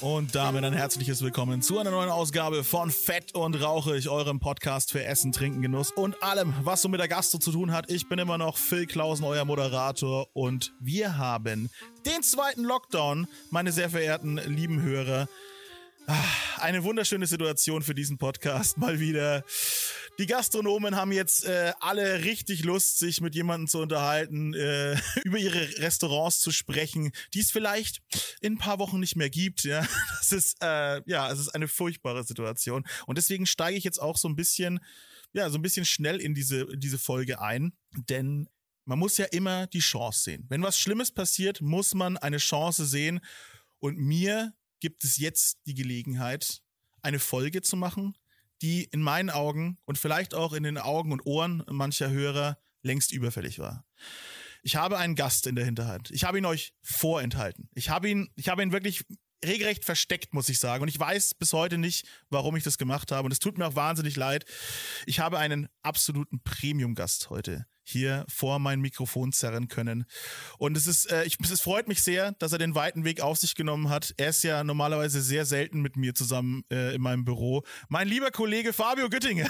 Und damit ein herzliches Willkommen zu einer neuen Ausgabe von Fett und Rauchig, eurem Podcast für Essen, Trinken, Genuss und allem, was so mit der Gastro zu tun hat. Ich bin immer noch Phil Klausen, euer Moderator und wir haben den zweiten Lockdown, meine sehr verehrten lieben Hörer. Ah, Eine wunderschöne Situation für diesen Podcast mal wieder. Die Gastronomen haben jetzt äh, alle richtig Lust, sich mit jemandem zu unterhalten, äh, über ihre Restaurants zu sprechen, die es vielleicht in ein paar Wochen nicht mehr gibt. Ja, das ist äh, ja, es ist eine furchtbare Situation und deswegen steige ich jetzt auch so ein bisschen, ja, so ein bisschen schnell in diese in diese Folge ein, denn man muss ja immer die Chance sehen. Wenn was Schlimmes passiert, muss man eine Chance sehen und mir gibt es jetzt die Gelegenheit, eine Folge zu machen, die in meinen Augen und vielleicht auch in den Augen und Ohren mancher Hörer längst überfällig war. Ich habe einen Gast in der Hinterhand. Ich habe ihn euch vorenthalten. Ich habe ihn, ich habe ihn wirklich regelrecht versteckt, muss ich sagen. Und ich weiß bis heute nicht, warum ich das gemacht habe. Und es tut mir auch wahnsinnig leid. Ich habe einen absoluten Premium-Gast heute hier vor mein Mikrofon zerren können. Und es ist, äh, ich, es freut mich sehr, dass er den weiten Weg auf sich genommen hat. Er ist ja normalerweise sehr selten mit mir zusammen äh, in meinem Büro. Mein lieber Kollege Fabio Güttinge.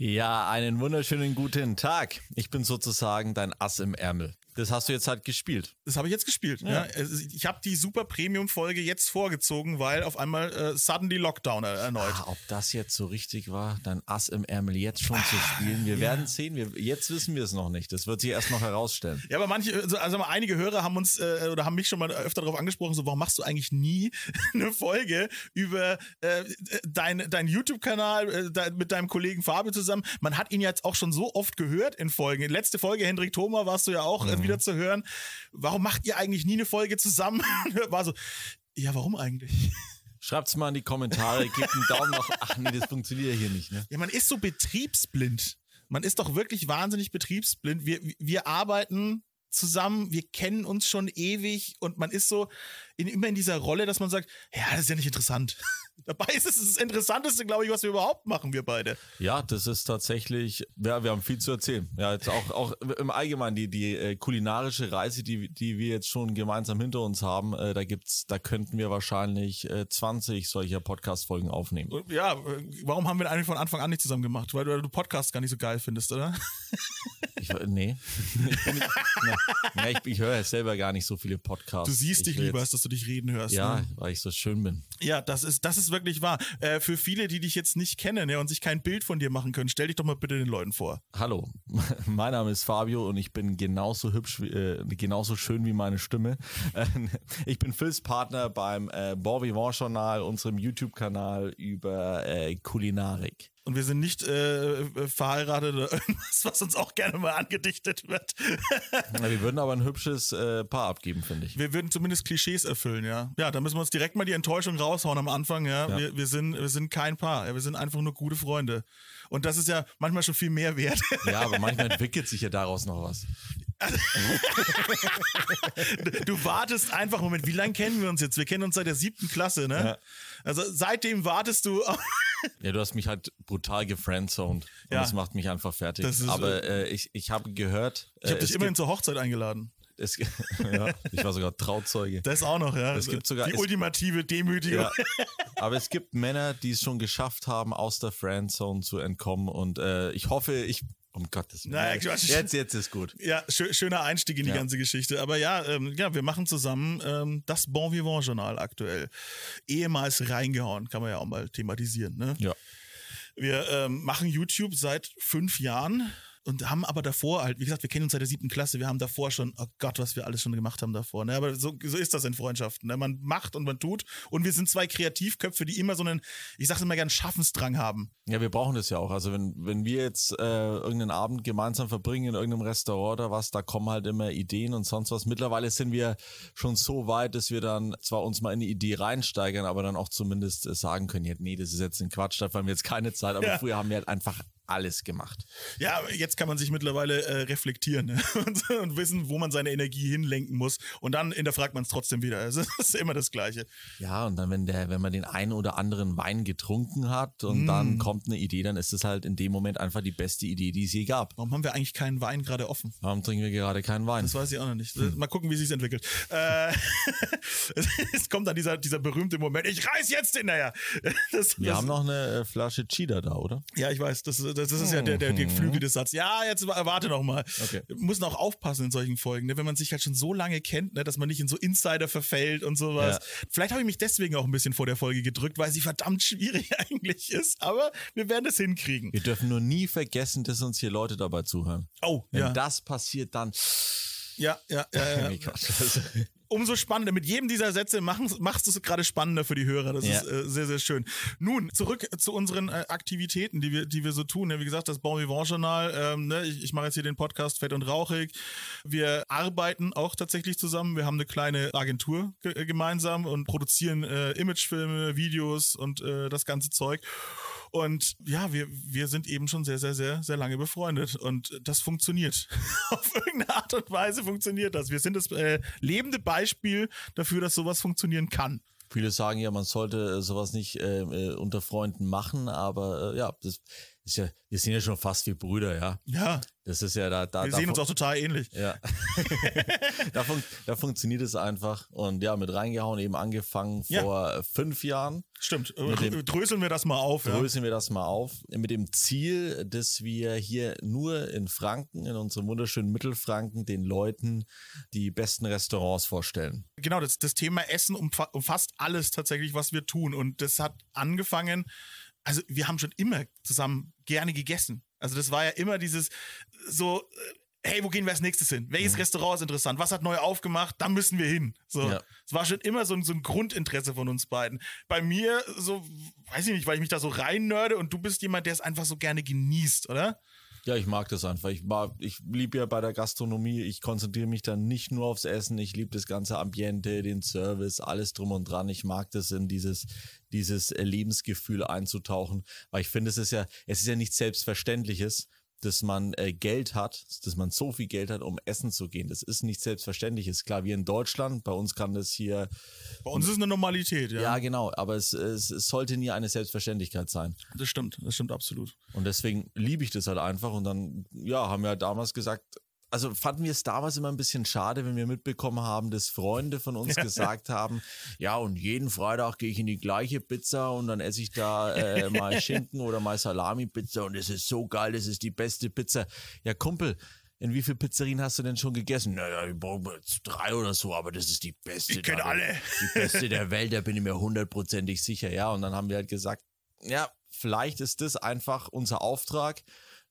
Ja, einen wunderschönen guten Tag. Ich bin sozusagen dein Ass im Ärmel. Das hast du jetzt halt gespielt. Das habe ich jetzt gespielt. Ja. Also Ich habe die Super Premium Folge jetzt vorgezogen, weil auf einmal äh, suddenly Lockdown er- erneut. Ah, ob das jetzt so richtig war, dein Ass im Ärmel jetzt schon zu spielen, wir werden sehen. Wir, jetzt wissen wir es noch nicht. Das wird sich erst noch herausstellen. Ja, aber manche, also also einige Hörer haben uns äh, oder haben mich schon mal öfter darauf angesprochen, so warum machst du eigentlich nie eine Folge über äh, dein, dein YouTube-Kanal äh, mit deinem Kollegen Fabio zusammen? Man hat ihn jetzt auch schon so oft gehört in Folgen. Letzte Folge Hendrik Thoma warst du ja auch äh, wieder zu hören. Warum macht ihr eigentlich nie eine Folge zusammen? War so, ja, warum eigentlich? Schreibt's mal in die Kommentare, gebt einen Daumen nach. Ach nee, das funktioniert hier nicht, ne? Ja, man ist so betriebsblind. Man ist doch wirklich wahnsinnig betriebsblind. Wir, wir arbeiten zusammen, wir kennen uns schon ewig und man ist so in, immer in dieser Rolle, dass man sagt, ja, das ist ja nicht interessant. Dabei ist es das Interessanteste, glaube ich, was wir überhaupt machen, wir beide. Ja, das ist tatsächlich, ja, wir haben viel zu erzählen. Ja, jetzt auch, auch im Allgemeinen die, die äh, kulinarische Reise, die, die wir jetzt schon gemeinsam hinter uns haben, äh, da gibt's, da könnten wir wahrscheinlich äh, 20 solcher Podcast-Folgen aufnehmen. Ja, äh, warum haben wir eigentlich von Anfang an nicht zusammen gemacht? Weil du, du Podcasts gar nicht so geil findest, oder? Ich, nee. Ich, bin na, na, ich, ich höre ja selber gar nicht so viele Podcasts. Du siehst ich dich lieber, als dass du dich reden hörst. Ja, Ne? weil ich so schön bin. Ja, das ist, das ist wirklich wahr. Äh, für viele, die dich jetzt nicht kennen ja, und sich kein Bild von dir machen können, stell dich doch mal bitte den Leuten vor. Hallo, mein Name ist Fabio und ich bin genauso hübsch, äh, genauso schön wie meine Stimme. Ich bin Phils Partner beim äh, Bon Vivant Journal, unserem YouTube-Kanal über äh, Kulinarik. Und wir sind nicht äh, verheiratet oder irgendwas, was uns auch gerne mal angedichtet wird. Na, Wir würden aber ein hübsches äh, Paar abgeben, finde ich. Wir würden zumindest Klischees erfüllen, ja. Ja, da müssen wir uns direkt mal die Enttäuschung raushauen am Anfang, ja. Ja. Wir, wir, sind, wir sind kein Paar, ja. wir sind einfach nur gute Freunde. Und das ist ja manchmal schon viel mehr wert. Ja, aber manchmal entwickelt sich ja daraus noch was. Du wartest einfach, Moment, wie lange kennen wir uns jetzt? Wir kennen uns seit der siebten Klasse, ne? Ja. Also seitdem wartest du. Ja, du hast mich halt brutal gefriendzoned. Und Ja. das macht mich einfach fertig. Ist, aber äh, ich, ich habe gehört, Ich habe äh, dich immerhin zur Hochzeit eingeladen. es, ja, ich war sogar Trauzeuge. Das auch noch, ja. Es gibt sogar- die es- ultimative Demütigung. Ja. Aber es gibt Männer, die es schon geschafft haben, aus der Friendzone zu entkommen. Und äh, ich hoffe, ich. Um Gottes Willen. Naja, jetzt, jetzt ist gut. Ja, schö schöner Einstieg in die Ja. ganze Geschichte. Aber ja, ähm, ja, wir machen zusammen ähm, das Bon Vivant Journal aktuell. Ehemals reingehauen, kann man ja auch mal thematisieren. Ne? Ja. Wir ähm, machen YouTube seit fünf Jahren und haben aber davor halt, wie gesagt, wir kennen uns seit der siebten Klasse, wir haben davor schon, oh Gott, was wir alles schon gemacht haben davor. Ne? Aber so, so ist das in Freundschaften. Ne? Man macht und man tut. Und wir sind zwei Kreativköpfe, die immer so einen, ich sag's immer gern, Schaffensdrang haben. Ja, wir brauchen das ja auch. Also wenn, wenn wir jetzt äh, irgendeinen Abend gemeinsam verbringen in irgendeinem Restaurant oder was, da kommen halt immer Ideen und sonst was. Mittlerweile sind wir schon so weit, dass wir dann zwar uns mal in die Idee reinsteigern, aber dann auch zumindest äh, sagen können, ja, nee, das ist jetzt ein Quatsch, dafür haben wir jetzt keine Zeit. Aber Ja. früher haben wir halt einfach alles gemacht. Ja, jetzt kann man sich mittlerweile äh, reflektieren ne? und, und, wissen, wo man seine Energie hinlenken muss. Und dann hinterfragt man es trotzdem wieder. Also, das ist immer das Gleiche. Ja, und dann, wenn der, wenn man den einen oder anderen Wein getrunken hat und mm. dann kommt eine Idee, dann ist es halt in dem Moment einfach die beste Idee, die es je gab. Warum haben wir eigentlich keinen Wein gerade offen? Warum trinken wir gerade keinen Wein? Das weiß ich auch noch nicht. Hm. Mal gucken, wie sich entwickelt. Äh, es kommt dann dieser, dieser berühmte Moment, ich reiß jetzt naja. Das, wir das, haben noch eine äh, Flasche Cheetah da, oder? Ja, ich weiß, das, das, das ist ja der, der, der geflügelte Satz. Ja, jetzt warte noch mal. Okay. Muss auch aufpassen in solchen Folgen, ne? wenn man sich halt schon so lange kennt, ne? dass man nicht in so Insider verfällt und sowas. Ja. Vielleicht habe ich mich deswegen auch ein bisschen vor der Folge gedrückt, weil sie verdammt schwierig eigentlich ist. Aber wir werden es hinkriegen. Wir dürfen nur nie vergessen, dass uns hier Leute dabei zuhören. Oh, Wenn ja. das passiert, dann. Ja, ja, ja. ja. umso spannender. Mit jedem dieser Sätze machst, machst du es gerade spannender für die Hörer. Das ja. ist äh, sehr, sehr schön. Nun, zurück zu unseren äh, Aktivitäten, die wir, die wir so tun. Ja, wie gesagt, das Bon Vivant Journal. Ähm, ne? Ich, ich mache jetzt hier den Podcast Fett und Rauchig. Wir arbeiten auch tatsächlich zusammen. Wir haben eine kleine Agentur ge gemeinsam und produzieren äh, Imagefilme, Videos und äh, das ganze Zeug. Und ja, wir, wir sind eben schon sehr, sehr, sehr, sehr lange befreundet. Und das funktioniert. Auf irgendeine Art und Weise funktioniert das. Wir sind das äh, lebende Beispiel dafür, dass sowas funktionieren kann. Viele sagen ja, man sollte sowas nicht äh, äh unter Freunden machen, aber äh, ja, das ja, wir sind ja schon fast wie Brüder, ja. Ja. Das ist ja da. da wir sehen uns auch total ähnlich. Ja. da, fun da, funktioniert es einfach. Und ja, mit reingehauen, eben angefangen ja. vor fünf Jahren. Stimmt. Dem, dröseln wir das mal auf. Dröseln ja. wir das mal auf. Mit dem Ziel, dass wir hier nur in Franken, in unserem wunderschönen Mittelfranken, den Leuten die besten Restaurants vorstellen. Genau, das, das Thema Essen umfasst alles tatsächlich, was wir tun. Und das hat angefangen also wir haben schon immer zusammen gerne gegessen. Also das war ja immer dieses so, äh, hey, wo gehen wir als nächstes hin? Welches mhm. Restaurant ist interessant? Was hat neu aufgemacht? Da müssen wir hin. So, es ja. war schon immer so ein, so ein Grundinteresse von uns beiden. Bei mir so, weiß ich nicht, weil ich mich da so rein nörde und du bist jemand, der es einfach so gerne genießt, oder? Ja, ich mag das einfach. Ich, ich liebe ja bei der Gastronomie, ich konzentriere mich dann nicht nur aufs Essen, ich liebe das ganze Ambiente, den Service, alles drum und dran. Ich mag das in dieses, dieses Lebensgefühl einzutauchen, weil ich finde, es ist ja, es ist ja nichts Selbstverständliches, dass man äh, Geld hat, dass man so viel Geld hat, um essen zu gehen. Das ist nicht selbstverständlich. Ist klar, wie in Deutschland, bei uns kann das hier. Bei uns ist es eine Normalität, ja. Ja, genau, aber es, es, es sollte nie eine Selbstverständlichkeit sein. Das stimmt, das stimmt absolut. Und deswegen liebe ich das halt einfach. Und dann, ja, haben wir halt damals gesagt, also fanden wir es damals immer ein bisschen schade, wenn wir mitbekommen haben, dass Freunde von uns gesagt haben, ja, und jeden Freitag gehe ich in die gleiche Pizza und dann esse ich da äh, mal Schinken oder mal Salami-Pizza und es ist so geil, das ist die beste Pizza. Ja, Kumpel, in wie viele Pizzerien hast du denn schon gegessen? Naja, ich brauche jetzt drei oder so, aber das ist die beste. Ich kenne alle. Die beste der Welt, da bin ich mir hundertprozentig sicher. Ja, und dann haben wir halt gesagt, ja, vielleicht ist das einfach unser Auftrag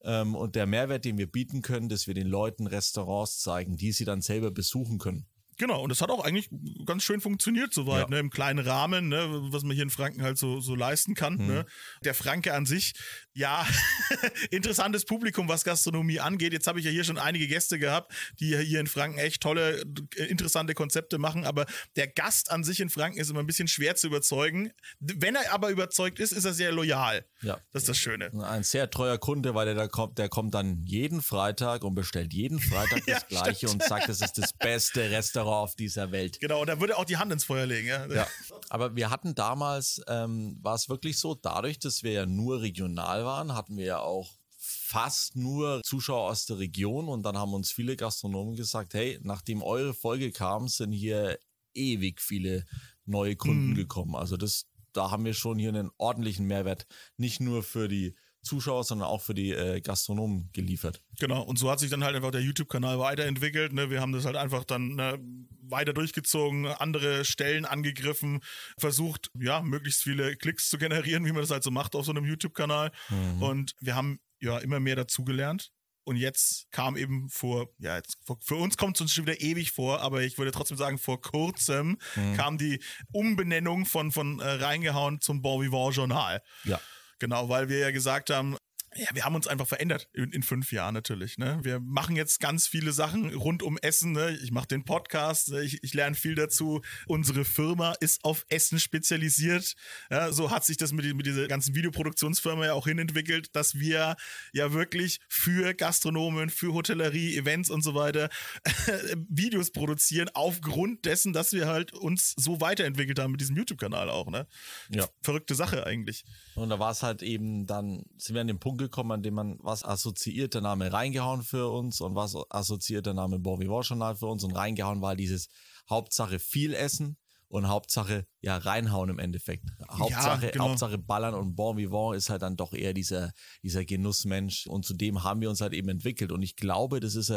und der Mehrwert, den wir bieten können, dass wir den Leuten Restaurants zeigen, die sie dann selber besuchen können. Genau, und das hat auch eigentlich ganz schön funktioniert soweit, ja. ne, im kleinen Rahmen, ne, was man hier in Franken halt so, so leisten kann. Mhm. Ne. Der Franke an sich, ja, interessantes Publikum, was Gastronomie angeht. Jetzt habe ich ja hier schon einige Gäste gehabt, die hier in Franken echt tolle, äh, interessante Konzepte machen, aber der Gast an sich in Franken ist immer ein bisschen schwer zu überzeugen. Wenn er aber überzeugt ist, ist er sehr loyal. Ja. Das ist das Schöne. Ein sehr treuer Kunde, weil der da kommt, der kommt dann jeden Freitag und bestellt jeden Freitag das ja, Gleiche stimmt. und sagt, das ist das beste Restaurant Terror auf dieser Welt. Genau, und da würde auch die Hand ins Feuer legen. Ja, ja. aber wir hatten damals, ähm, war es wirklich so, dadurch, dass wir ja nur regional waren, hatten wir ja auch fast nur Zuschauer aus der Region und dann haben uns viele Gastronomen gesagt, hey, nachdem eure Folge kam, sind hier ewig viele neue Kunden mhm. gekommen. Also das, da haben wir schon hier einen ordentlichen Mehrwert, nicht nur für die Zuschauer, sondern auch für die äh, Gastronomen geliefert. Genau, und so hat sich dann halt einfach der YouTube-Kanal weiterentwickelt. Ne? Wir haben das halt einfach dann ne, weiter durchgezogen, andere Stellen angegriffen, versucht, ja, möglichst viele Klicks zu generieren, wie man das halt so macht auf so einem YouTube-Kanal. Mhm. Und wir haben ja immer mehr dazugelernt. Und jetzt kam eben vor, ja, jetzt, für uns kommt es uns schon wieder ewig vor, aber ich würde trotzdem sagen, vor kurzem mhm. kam die Umbenennung von, von äh, Reingehauen zum Bon Vivant Journal. Ja. Genau, weil wir ja gesagt haben, Ja, wir haben uns einfach verändert in, in, fünf Jahren natürlich. Ne? Wir machen jetzt ganz viele Sachen rund um Essen. Ne? Ich mache den Podcast, ne? ich, ich lerne viel dazu. Unsere Firma ist auf Essen spezialisiert. Ja, so hat sich das mit, mit dieser ganzen Videoproduktionsfirma ja auch hinentwickelt, dass wir ja wirklich für Gastronomen, für Hotellerie, Events und so weiter Videos produzieren, aufgrund dessen, dass wir halt uns so weiterentwickelt haben mit diesem YouTube-Kanal auch. Ne? Ja. Verrückte Sache eigentlich. Und da war es halt eben dann, sind wir an dem Punkt gekommen, an dem man was assoziiert der Name reingehauen für uns und was assoziiert der Name Vivant Journal für uns und reingehauen war dieses Hauptsache viel essen und Hauptsache ja reinhauen im Endeffekt. Hauptsache, ja, genau. Hauptsache ballern und Bon Vivant ist halt dann doch eher dieser, dieser Genussmensch und zudem haben wir uns halt eben entwickelt und ich glaube, das ist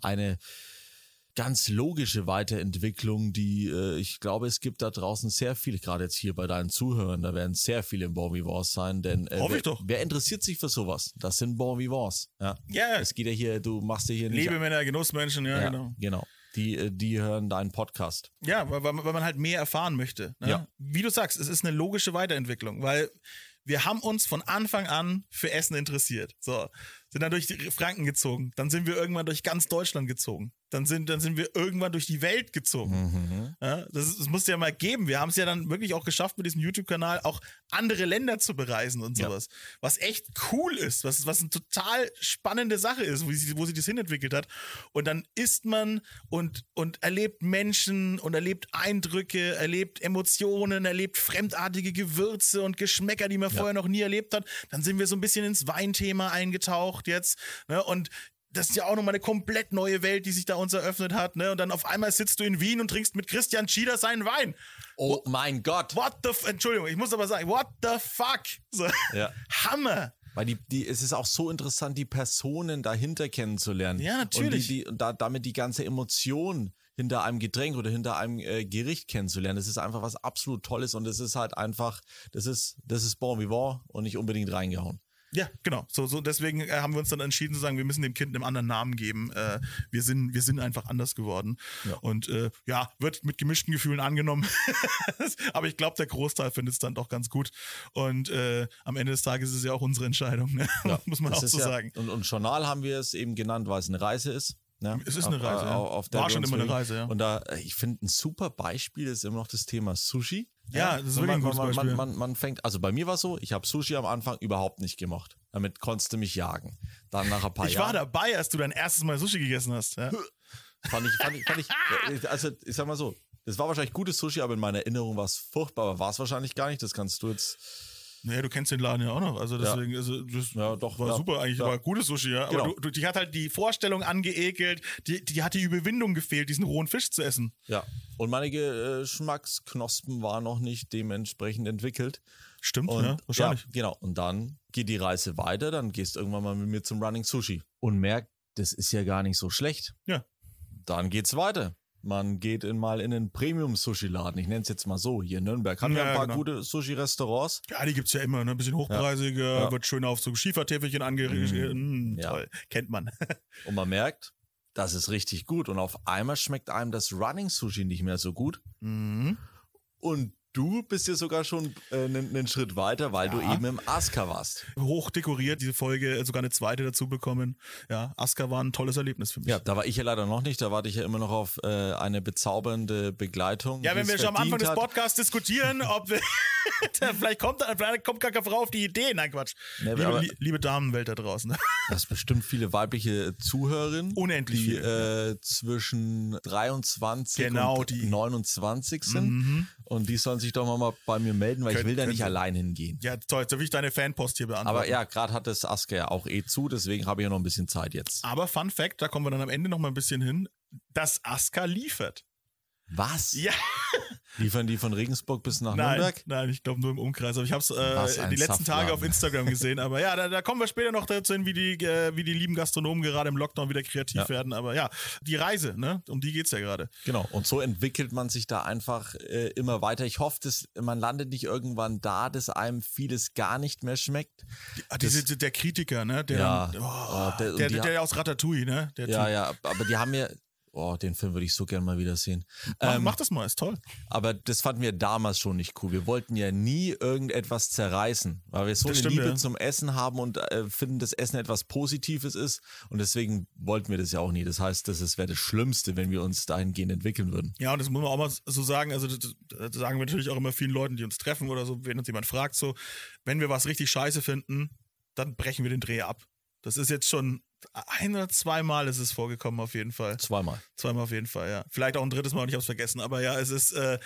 eine ganz logische Weiterentwicklung, die äh, ich glaube, es gibt da draußen sehr viel, gerade jetzt hier bei deinen Zuhörern, da werden sehr viele Bon Vivants sein, denn äh, Hoffe wer, ich doch. wer interessiert sich für sowas? Das sind Bon Vivants. Ja. ja. Es geht ja hier, du machst dir hier nicht. Liebe Männer, Genussmenschen, ja, ja genau. Genau. Die, äh, die hören deinen Podcast. Ja, weil, weil man halt mehr erfahren möchte. Ne? Ja. Wie du sagst, es ist eine logische Weiterentwicklung, weil wir haben uns von Anfang an für Essen interessiert. So, sind dann durch die Franken gezogen. Dann sind wir irgendwann durch ganz Deutschland gezogen. Dann sind, dann sind wir irgendwann durch die Welt gezogen. Mhm. Ja, das, das musste ja mal geben. Wir haben es ja dann wirklich auch geschafft, mit diesem YouTube-Kanal auch andere Länder zu bereisen und sowas. Ja. Was echt cool ist, was, was eine total spannende Sache ist, wo sie, wo sie das hinentwickelt hat. Und dann isst man und, und erlebt Menschen und erlebt Eindrücke, erlebt Emotionen, erlebt fremdartige Gewürze und Geschmäcker, die man ja. vorher noch nie erlebt hat. Dann sind wir so ein bisschen ins Weinthema eingetaucht gemacht jetzt. Ne? Und das ist ja auch nochmal eine komplett neue Welt, die sich da uns eröffnet hat, ne? Und dann auf einmal sitzt du in Wien und trinkst mit Christian Schieder seinen Wein. Oh mein Gott. What the, Entschuldigung, ich muss aber sagen, what the fuck? So, ja. Hammer. Weil die, die, es ist auch so interessant, die Personen dahinter kennenzulernen. Ja, natürlich. Und, die, die, und da, damit die ganze Emotion hinter einem Getränk oder hinter einem äh, Gericht kennenzulernen. Das ist einfach was absolut Tolles und das ist halt einfach, das ist, das ist Bon Vivant und nicht unbedingt reingehauen. Ja, genau. So, so deswegen äh, haben wir uns dann entschieden zu sagen, wir müssen dem Kind einen anderen Namen geben. Äh, wir sind, wir sind einfach anders geworden. Ja. Und äh, ja, wird mit gemischten Gefühlen angenommen. Aber ich glaube, der Großteil findet es dann doch ganz gut. Und äh, am Ende des Tages ist es ja auch unsere Entscheidung, ne? ja, muss man auch so ja, sagen. Und, und Journal haben wir es eben genannt, weil es eine Reise ist. Ja, es ist eine auf, Reise. Ja. Auf, War schon immer eine Reise, ja. Und da, äh, ich finde, ein super Beispiel ist immer noch das Thema Sushi. Ja, das ist wirklich ein gutes man, Beispiel. Man, man, man fängt, also bei mir war es so, ich habe Sushi am Anfang überhaupt nicht gemacht. Damit konntest du mich jagen. Dann nach ein paar ich Jahren. Ich war dabei, als du dein erstes Mal Sushi gegessen hast. Ja? Fand ich, fand ich, fand ich, also ich sag mal so, das war wahrscheinlich gutes Sushi, aber in meiner Erinnerung war es furchtbar, aber war es wahrscheinlich gar nicht. Das kannst du jetzt naja, du kennst den Laden ja auch noch. Also deswegen, ja. also das ja, doch, war ja. super eigentlich, war gutes Sushi, ja. Aber genau. du, du, die hat halt die Vorstellung angeekelt, die, die hat die Überwindung gefehlt, diesen rohen Fisch zu essen. Ja. Und meine Geschmacksknospen waren noch nicht dementsprechend entwickelt. Stimmt, und, ja, wahrscheinlich. Ja, genau. Und dann geht die Reise weiter, dann gehst du irgendwann mal mit mir zum Running Sushi und merkst, das ist ja gar nicht so schlecht. Ja. Dann geht's weiter. Man geht in mal in einen Premium-Sushi-Laden. Ich nenne es jetzt mal so. Hier in Nürnberg haben ja, wir ein paar genau. gute Sushi-Restaurants. Ja, die gibt's ja immer. Ne? Ein bisschen hochpreisiger, ja. wird schön auf so Schiefertäfelchen angerichtet. Mm, ja. Toll. Kennt man. Und man merkt, das ist richtig gut. Und auf einmal schmeckt einem das Running-Sushi nicht mehr so gut. Mhm. Und Du bist ja sogar schon äh, einen, einen Schritt weiter, weil ja. du eben im Aska warst. Hoch dekoriert, diese Folge, äh, sogar eine zweite dazu bekommen. Ja, Aska war ein tolles Erlebnis für mich. Ja, da war ich ja leider noch nicht, da warte ich ja immer noch auf äh, eine bezaubernde Begleitung. Ja, wenn wir schon am Anfang hat. des Podcasts diskutieren, ob wir vielleicht kommt vielleicht kommt gar keine Frau auf die Idee. Nein, Quatsch. Nee, liebe, aber, liebe Damenwelt da draußen. Das bestimmt viele weibliche Zuhörerinnen. Unendlich die äh, zwischen 23 genau, und die. 29 sind. Mhm. Und die sollen sich doch mal bei mir melden, weil Kön ich will da nicht allein hingehen. Ja, toll. Jetzt will ich deine Fanpost hier beantworten. Aber ja, gerade hat das Asker ja auch eh zu, deswegen habe ich ja noch ein bisschen Zeit jetzt. Aber Fun Fact, da kommen wir dann am Ende noch mal ein bisschen hin. Das Aska liefert. Was? Ja. Liefern die von Regensburg bis nach nein, Nürnberg? Nein, ich glaube nur im Umkreis. Aber ich habe es äh, die letzten Tage auf Instagram gesehen. Aber ja, da, da, kommen wir später noch dazu hin, wie die, äh, wie die lieben Gastronomen gerade im Lockdown wieder kreativ ja. werden. Aber ja, die Reise, ne? um die geht's ja gerade. Genau. Und so entwickelt man sich da einfach äh, immer weiter. Ich hoffe, dass man landet nicht irgendwann da, dass einem vieles gar nicht mehr schmeckt. Die, ah, diese, der Kritiker, ne? Der, ja, oh, der, der, der, der, aus Ratatouille, ne? ja, typ. ja, aber die haben mir oh, den Film würde ich so gerne mal wieder sehen. Mach, Ähm, mach das mal, ist toll. aber das fanden wir damals schon nicht cool. Wir wollten ja nie irgendetwas zerreißen, weil wir so Das eine stimmt, Liebe ja. zum Essen haben und äh, finden, dass Essen etwas Positives ist. Und deswegen wollten wir das ja auch nie. Das heißt, das wäre das Schlimmste, wenn wir uns dahingehend entwickeln würden. Ja, und das muss man auch mal so sagen. Also, das, das sagen wir natürlich auch immer vielen Leuten, die uns treffen oder so, wenn uns jemand fragt, so, wenn wir was richtig scheiße finden, dann brechen wir den Dreh ab. Das ist jetzt schon ein oder zweimal ist es vorgekommen, auf jeden Fall. Zweimal. Zweimal auf jeden Fall, ja. Vielleicht auch ein drittes Mal und ich hab's vergessen, aber ja, es ist, äh,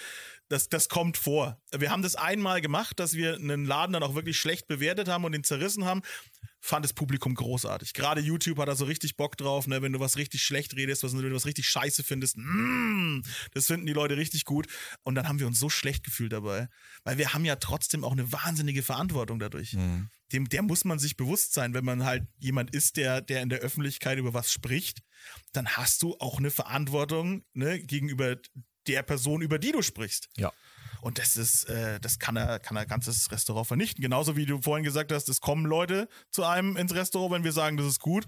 das, das kommt vor. Wir haben das einmal gemacht, dass wir einen Laden dann auch wirklich schlecht bewertet haben und ihn zerrissen haben. Fand das Publikum großartig. Gerade YouTube hat da so richtig Bock drauf, ne? wenn du was richtig schlecht redest, was, wenn du was richtig scheiße findest. Mm, das finden die Leute richtig gut. Und dann haben wir uns so schlecht gefühlt dabei. Weil wir haben ja trotzdem auch eine wahnsinnige Verantwortung dadurch. Dem, der muss man sich bewusst sein, wenn man halt jemand ist, der, der in der Öffentlichkeit über was spricht, dann hast du auch eine Verantwortung ne, gegenüber der Person, über die du sprichst. Ja. Und das ist, äh, das kann er, kann er ganzes Restaurant vernichten. Genauso wie du vorhin gesagt hast, es kommen Leute zu einem ins Restaurant, wenn wir sagen, das ist gut.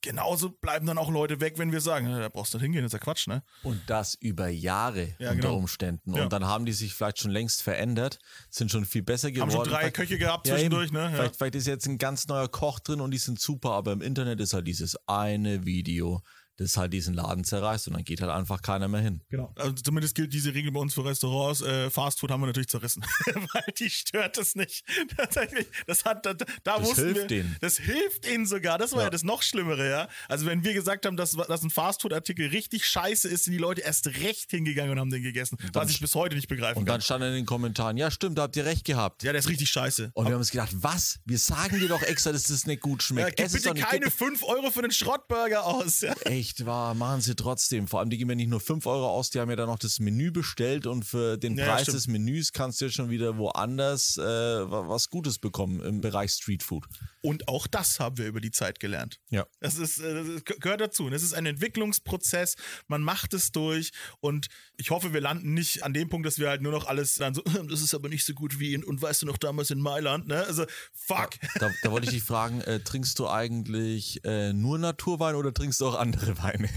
Genauso bleiben dann auch Leute weg, wenn wir sagen, "Ja, da brauchst du nicht hingehen, das ist ja Quatsch, ne? Und das über Jahre Ja, unter genau. Umständen. Ja. Und dann haben die sich vielleicht schon längst verändert, sind schon viel besser geworden. Haben schon drei Vielleicht- Köche gehabt Ja, zwischendurch, ne? Vielleicht, vielleicht ist jetzt ein ganz neuer Koch drin und die sind super, aber im Internet ist halt dieses eine Video, das halt diesen Laden zerreißt und dann geht halt einfach keiner mehr hin. Genau. Also zumindest gilt diese Regel bei uns für Restaurants. Äh, Fastfood haben wir natürlich zerrissen, weil die stört es nicht. Tatsächlich. Das hat, da, da Das wussten hilft wir, denen. Das hilft ihnen sogar. Das war ja. Ja. das noch Schlimmere, ja. Also wenn wir gesagt haben, dass, dass ein Fastfood-Artikel richtig scheiße ist, sind die Leute erst recht hingegangen und haben den gegessen. Was ich bis heute nicht begreifen Und kann. dann stand in den Kommentaren, ja stimmt, da habt ihr recht gehabt. Ja, der ist richtig scheiße. Und wir haben uns gedacht, was? Wir sagen dir doch extra, dass das nicht gut Ja, schmeckt. gib Es ist bitte keine gib- 5 Euro für einen Schrottburger aus. Ja. Echt wahr, machen sie trotzdem. Vor allem, die geben ja nicht nur 5 Euro aus, die haben ja dann noch das Menü bestellt und für den Ja, Preis des Menüs kannst du ja schon wieder woanders äh, wa- was Gutes bekommen im Bereich Streetfood. Und auch das haben wir über die Zeit gelernt. Ja. Das ist, äh, das ge- gehört dazu. Und es ist ein Entwicklungsprozess. Man macht es durch. Und ich hoffe, wir landen nicht an dem Punkt, dass wir halt nur noch alles dann so, das ist aber nicht so gut wie in, und weißt du noch damals in Mailand, ne? Also, fuck. Da, da wollte ich dich fragen, äh, trinkst du eigentlich äh, nur Naturwein oder trinkst du auch andere Weine?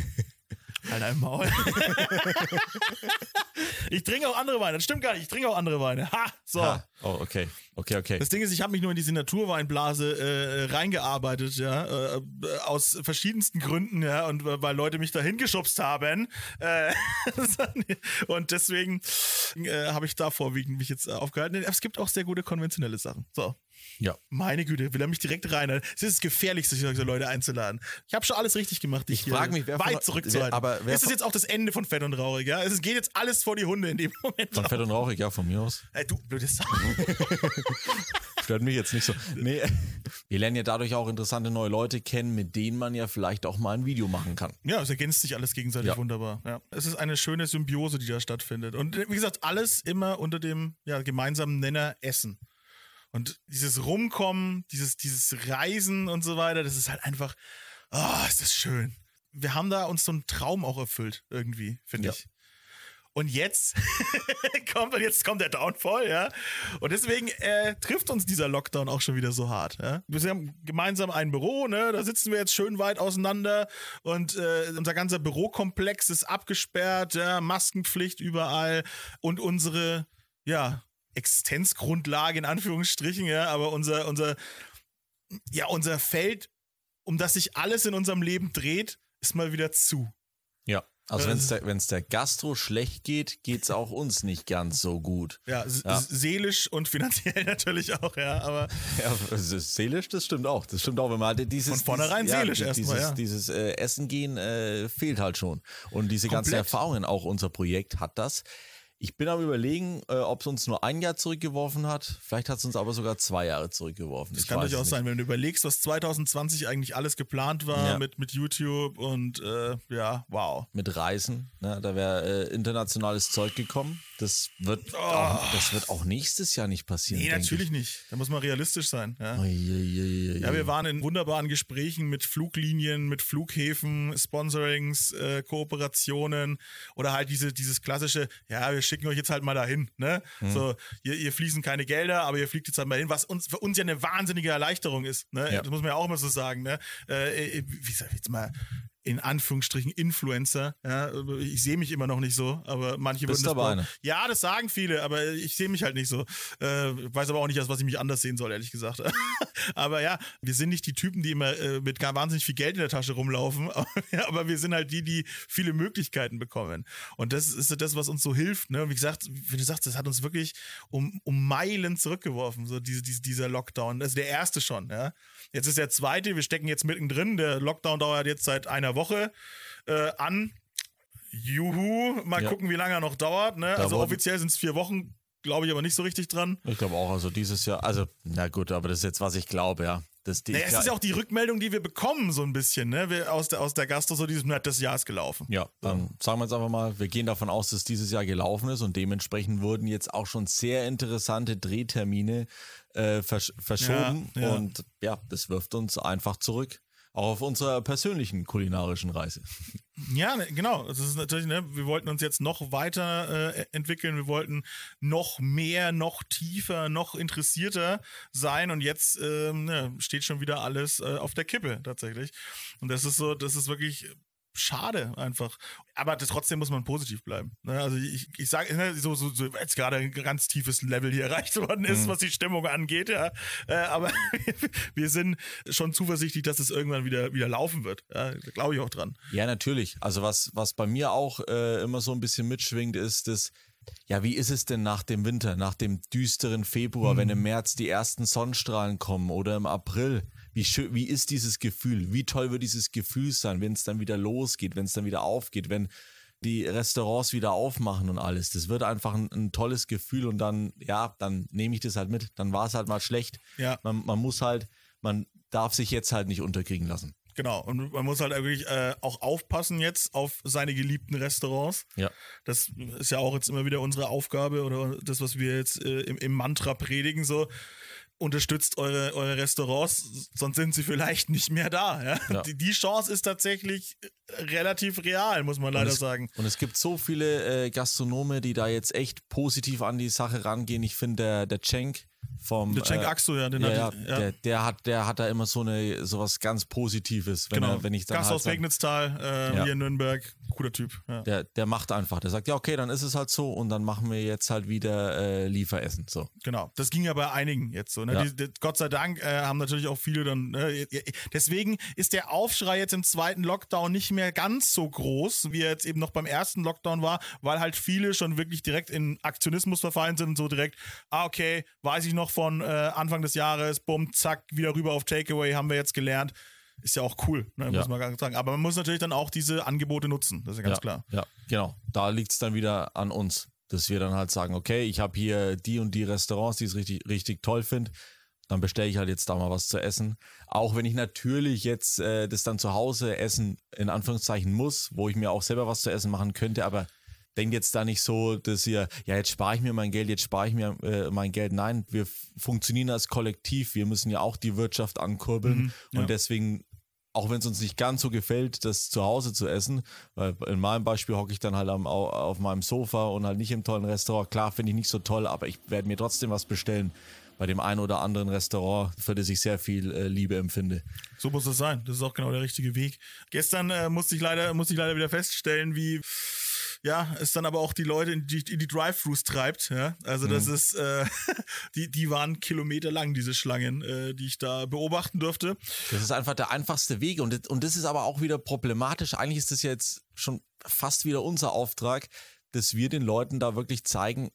Halt ein Maul. ich trinke auch andere Weine. Das stimmt gar nicht. Ich trinke auch andere Weine. Ha! So. Ah, oh, okay. Okay, okay. Das Ding ist, ich habe mich nur in diese Naturweinblase äh, reingearbeitet, ja, äh, aus verschiedensten Gründen, ja, und weil Leute mich dahin geschubst haben. Äh, und deswegen äh, habe ich da vorwiegend mich jetzt äh, aufgehalten. Es gibt auch sehr gute konventionelle Sachen. So. Ja. Meine Güte, will er mich direkt rein? Es ist gefährlich, solche Leute einzuladen. Ich habe schon alles richtig gemacht. dich Ich hier frag mich, wer weit von- zurückzuhalten. wer- aber wer ist das von- jetzt auch das Ende von Fett und Rauchig? Ja, es geht jetzt alles vor die Hunde in dem Moment. Von Fett und Rauchig, ja, von mir aus. Ey, du blödes Sau. Stört mich jetzt nicht so. Nee, wir lernen ja dadurch auch interessante neue Leute kennen, mit denen man ja vielleicht auch mal ein Video machen kann. Ja, es ergänzt sich alles gegenseitig Ja. wunderbar. Ja. Es ist eine schöne Symbiose, die da stattfindet. Und äh, wie gesagt, alles immer unter dem ja, gemeinsamen Nenner Essen. Und dieses Rumkommen, dieses, dieses Reisen und so weiter, das ist halt einfach, ah, ist das schön. Wir haben da uns so einen Traum auch erfüllt, irgendwie, finde Ja. ich. Und jetzt kommt und jetzt kommt der Downfall, ja. Und deswegen äh, trifft uns dieser Lockdown auch schon wieder so hart. Ja? Wir haben gemeinsam ein Büro, ne? Da sitzen wir jetzt schön weit auseinander und äh, unser ganzer Bürokomplex ist abgesperrt, ja? Maskenpflicht überall und unsere, ja, Existenzgrundlage in Anführungsstrichen, ja, aber unser, unser, ja, unser Feld, um das sich alles in unserem Leben dreht, ist mal wieder zu. Ja. Also Äh, wenn es der, wenn's der Gastro schlecht geht, geht's auch uns nicht ganz so gut. Ja, Ja. seelisch und finanziell natürlich auch, ja, aber Ja, das ist seelisch, das stimmt auch. Das stimmt auch, wenn man halt dieses Von vornherein dieses, seelisch die- erstmal, dieses, ja. dieses äh, Essen gehen äh, fehlt halt schon. Und diese ganzen Komplett. Erfahrungen, auch unser Projekt hat das. Ich bin am überlegen, äh, ob es uns nur ein Jahr zurückgeworfen hat. Vielleicht hat es uns aber sogar zwei Jahre zurückgeworfen. Das Ich kann durchaus sein, wenn du überlegst, was 2020 eigentlich alles geplant war Ja. mit, mit YouTube und äh, ja, wow. Mit Reisen, ne? da wäre äh, internationales Zeug gekommen. Das wird, auch, das wird auch nächstes Jahr nicht passieren. Oh. Nee, natürlich nicht. Da muss man realistisch sein. Ja. Ich. Uiuiui. Ja, wir waren in wunderbaren Gesprächen mit Fluglinien, mit Flughäfen, Sponsorings, äh, Kooperationen oder halt diese, dieses klassische, ja, wir schicken euch jetzt halt mal dahin, ne? Hm. So, hier, hier fließen keine Gelder, aber ihr fliegt jetzt halt mal hin, was uns für uns ja eine wahnsinnige Erleichterung ist, ne? Ja. Das muss man ja auch mal so sagen, ne? Äh, äh, wie sag ich jetzt mal, in Anführungsstrichen Influencer. Ja, ich sehe mich immer noch nicht so, aber manche Bist würden das aber eine. Ja, das sagen viele, aber ich sehe mich halt nicht so. Äh, weiß aber auch nicht, was ich mich anders sehen soll, ehrlich gesagt. aber ja, wir sind nicht die Typen, die immer äh, mit gar wahnsinnig viel Geld in der Tasche rumlaufen, aber, wir sind halt die, die viele Möglichkeiten bekommen. Und das ist das, was uns so hilft. Ne? Wie gesagt, wie du sagst, das hat uns wirklich um, um Meilen zurückgeworfen, so diese, diese, dieser Lockdown. Das ist der erste schon. Ja? Jetzt ist der zweite, wir stecken jetzt mittendrin. Der Lockdown dauert jetzt seit einer Woche äh, an. Juhu, mal Ja. gucken, wie lange er noch dauert. Ne? Also wurden- offiziell sind es vier Wochen, glaube ich aber nicht so richtig dran. Ich glaube auch, also dieses Jahr, also, na gut, aber das ist jetzt, was ich glaube, ja. Das, Naja, es ist ja auch die Rückmeldung, die wir bekommen, so ein bisschen, ne? Wir aus der, aus der Gastro, so dieses, na, das Jahr ist gelaufen. Ja, dann sagen wir jetzt einfach mal, wir gehen davon aus, dass dieses Jahr gelaufen ist und dementsprechend wurden jetzt auch schon sehr interessante Drehtermine äh, versch verschoben Ja, ja. und ja, das wirft uns einfach zurück. Auf unserer persönlichen kulinarischen Reise. Ja, ne, genau. Das ist natürlich, ne, wir wollten uns jetzt noch weiter äh, entwickeln, wir wollten noch mehr, noch tiefer, noch interessierter sein und jetzt ähm, ne, steht schon wieder alles äh, auf der Kippe tatsächlich. Und das ist so, das ist wirklich schade einfach. Aber das, trotzdem muss man positiv bleiben. Ne? Also ich, ich sage, ne, so, so, so jetzt gerade ein ganz tiefes Level hier erreicht worden ist, was die Stimmung angeht, ja. Äh, aber wir sind schon zuversichtlich, dass es irgendwann wieder, wieder laufen wird. Ja, da glaube ich auch dran. Ja, natürlich. Also was, was bei mir auch äh, immer so ein bisschen mitschwingt, ist das, ja, wie ist es denn nach dem Winter, nach dem düsteren Februar, wenn im März die ersten Sonnenstrahlen kommen oder im April? Wie schön, wie ist dieses Gefühl? Wie toll wird dieses Gefühl sein, wenn es dann wieder losgeht, wenn es dann wieder aufgeht, wenn die Restaurants wieder aufmachen und alles. Das wird einfach ein, ein tolles Gefühl und dann, ja, dann nehme ich das halt mit. Dann war es halt mal schlecht. Ja. Man, man muss halt, man darf sich jetzt halt nicht unterkriegen lassen. Genau, und man muss halt wirklich äh, auch aufpassen jetzt auf seine geliebten Restaurants. Ja. Das ist ja auch jetzt immer wieder unsere Aufgabe oder das, was wir jetzt äh, im, im Mantra predigen, so. Unterstützt eure, eure Restaurants, sonst sind sie vielleicht nicht mehr da. Ja? Ja. Die, die Chance ist tatsächlich äh, relativ real, muss man leider und es, sagen. Und es gibt so viele äh, Gastronome, die da jetzt echt positiv an die Sache rangehen. Ich finde, der, der Cenk vom. Der Cenk äh, Axo, ja, den ja, hat ja. Der, der, hat, der hat da immer so eine sowas ganz Positives, wenn, genau. er, wenn ich dann Gasthaus halt sag, Regnitztal, äh, Ja. hier in Nürnberg, cooler Typ. Ja. der, der macht einfach. Der sagt, ja, okay, dann ist es halt so und dann machen wir jetzt halt wieder äh, Lieferessen. So. Genau, das ging ja bei einigen jetzt so. Ne? Die, die, Gott sei Dank äh, haben natürlich auch viele dann. Ne? Deswegen ist der Aufschrei jetzt im zweiten Lockdown nicht mehr ganz so groß, wie er jetzt eben noch beim ersten Lockdown war, weil halt viele schon wirklich direkt in Aktionismus verfallen sind und so direkt, ah, okay, weiß ich noch von äh, Anfang des Jahres, bumm, zack, wieder rüber auf Takeaway, haben wir jetzt gelernt. Ist ja auch cool, ne? muss Ja. man gar nicht sagen. Aber man muss natürlich dann auch diese Angebote nutzen, das ist ja ganz ja, klar. Ja, genau. Da liegt es dann wieder an uns, dass wir dann halt sagen, okay, ich habe hier die und die Restaurants, die ich richtig, richtig toll finde. Dann bestelle ich halt jetzt da mal was zu essen. Auch wenn ich natürlich jetzt äh, das dann zu Hause essen, in Anführungszeichen muss, wo ich mir auch selber was zu essen machen könnte, aber denkt jetzt da nicht so, dass ihr, ja, jetzt spare ich mir mein Geld, jetzt spare ich mir äh, mein Geld. Nein, wir funktionieren als Kollektiv. Wir müssen ja auch die Wirtschaft ankurbeln. Mhm, ja. Und deswegen auch wenn es uns nicht ganz so gefällt, das zu Hause zu essen, weil in meinem Beispiel hocke ich dann halt am, au- auf meinem Sofa und halt nicht im tollen Restaurant. Klar finde ich nicht so toll, aber ich werde mir trotzdem was bestellen bei dem einen oder anderen Restaurant, für das ich sehr viel äh, Liebe empfinde. So muss es sein. Das ist auch genau der richtige Weg. Gestern äh, musste ich leider musste ich leider wieder feststellen, wie ja, es dann aber auch die Leute in die, in die Drive-Thrus treibt. Ja? Also das ist, äh, die, die waren kilometerlang, diese Schlangen, äh, die ich da beobachten durfte. Das ist einfach der einfachste Weg und, und das ist aber auch wieder problematisch. Eigentlich ist das jetzt schon fast wieder unser Auftrag, dass wir den Leuten da wirklich zeigen,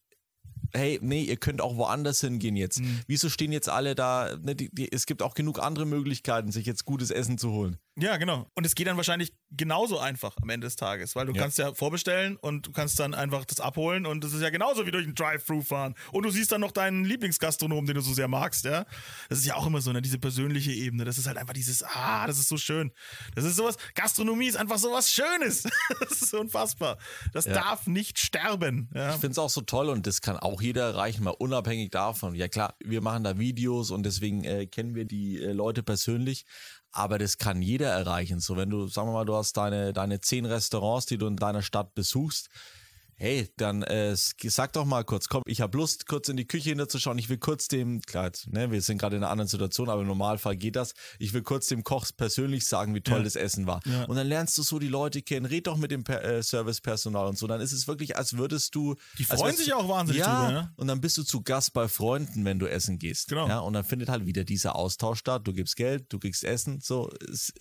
hey, nee, ihr könnt auch woanders hingehen jetzt. Wieso stehen jetzt alle da? Ne, die, die, es gibt auch genug andere Möglichkeiten, sich jetzt gutes Essen zu holen. Ja, genau. Und es geht dann wahrscheinlich genauso einfach am Ende des Tages, weil du Ja. kannst ja vorbestellen und du kannst dann einfach das abholen und das ist ja genauso wie durch ein Drive-Thru fahren. Und du siehst dann noch deinen Lieblingsgastronom, den du so sehr magst, ja. Das ist ja auch immer so, ne, diese persönliche Ebene. Das ist halt einfach dieses, ah, das ist so schön. Das ist sowas, Gastronomie ist einfach sowas Schönes. das ist unfassbar. Das Ja. darf nicht sterben. Ja. Ich finde es auch so toll und das kann auch jeder erreichen, mal unabhängig davon. Ja klar, wir machen da Videos und deswegen äh, kennen wir die äh, Leute persönlich, aber das kann jeder erreichen. So wenn du, sagen wir mal, du hast deine, deine zehn Restaurants, die du in deiner Stadt besuchst, hey, dann äh, sag doch mal kurz, komm, ich habe Lust, kurz in die Küche hinterzuschauen. Ich will kurz dem, klar, ne, wir sind gerade in einer anderen Situation, aber im Normalfall geht das. Ich will kurz dem Koch persönlich sagen, wie toll Ja. das Essen war. Ja. Und dann lernst du so die Leute kennen, red doch mit dem per äh, Servicepersonal und so. Dann ist es wirklich, als würdest du. Die freuen sich du- auch wahnsinnig ja, drüber, ne? Und dann bist du zu Gast bei Freunden, wenn du essen gehst. Genau. Ja, und dann findet halt wieder dieser Austausch statt. Du gibst Geld, du kriegst Essen. So,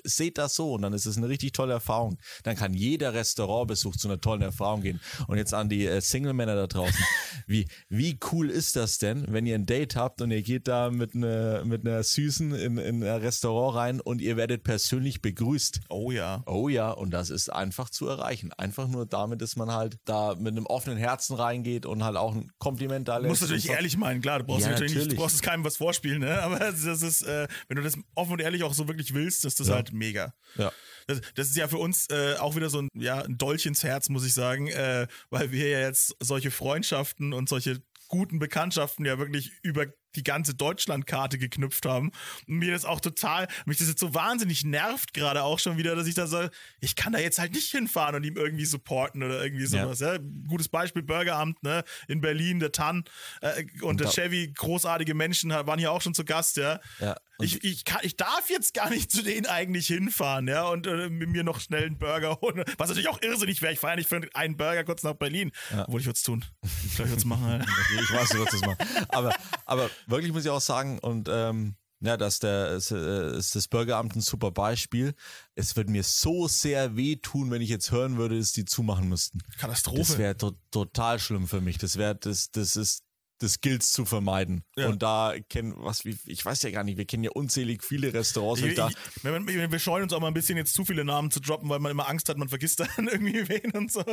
seht das so. Und dann ist es eine richtig tolle Erfahrung. Dann kann jeder Restaurantbesuch zu einer tollen Erfahrung gehen. Und jetzt an die äh, Single-Männer da draußen. Wie, wie cool ist das denn, wenn ihr ein Date habt und ihr geht da mit einer mit einer Süßen in, in ein Restaurant rein und ihr werdet persönlich begrüßt. Oh ja. Oh ja, und das ist einfach zu erreichen. Einfach nur damit, dass man halt da mit einem offenen Herzen reingeht und halt auch ein Kompliment da Du lässt. musst natürlich und so. ehrlich meinen, klar, du brauchst Ja, natürlich, nicht, du natürlich. brauchst es keinem was vorspielen, ne? Aber das ist, äh, wenn du das offen und ehrlich auch so wirklich willst, ist das Ja. halt mega. Ja. Das, das ist ja für uns äh, auch wieder so ein, ja, ein Dolch ins Herz, muss ich sagen, äh, weil wir ja jetzt solche Freundschaften und solche guten Bekanntschaften ja wirklich über die ganze Deutschlandkarte geknüpft haben. Und mir das auch total, mich das jetzt so wahnsinnig nervt gerade auch schon wieder, dass ich da so, ich kann da jetzt halt nicht hinfahren und ihm irgendwie supporten oder irgendwie Ja. sowas. Ja. Gutes Beispiel, Bürgeramt, ne, in Berlin, der Tann äh, und, der da- Chevy, großartige Menschen, waren hier auch schon zu Gast, ja. Ja, und- Ich, ich, kann, ich darf jetzt gar nicht zu denen eigentlich hinfahren, ja, und äh, mir noch schnell einen Burger holen. Was natürlich auch irrsinnig wäre. Ich fahre ja nicht für einen Burger kurz nach Berlin. Obwohl ich würde es tun. Ich glaube, ich würde es machen. Ja. Okay, ich weiß, du wirst das machen. Aber, aber wirklich muss ich auch sagen, und ähm, ja, dass der ist, äh, ist das Bürgeramt ein super Beispiel. Es wird mir so sehr wehtun, wenn ich jetzt hören würde, dass die zumachen müssten. Katastrophe. Das wäre to total schlimm für mich. Das wäre, das, das ist, das gilt's zu vermeiden. Ja. Und da kennen, was, wie, ich weiß ja gar nicht, wir kennen ja unzählig viele Restaurants. und Ich, da, ich, wir, wir wir scheuen uns auch mal ein bisschen jetzt zu viele Namen zu droppen, weil man immer Angst hat, man vergisst dann irgendwie wen und so.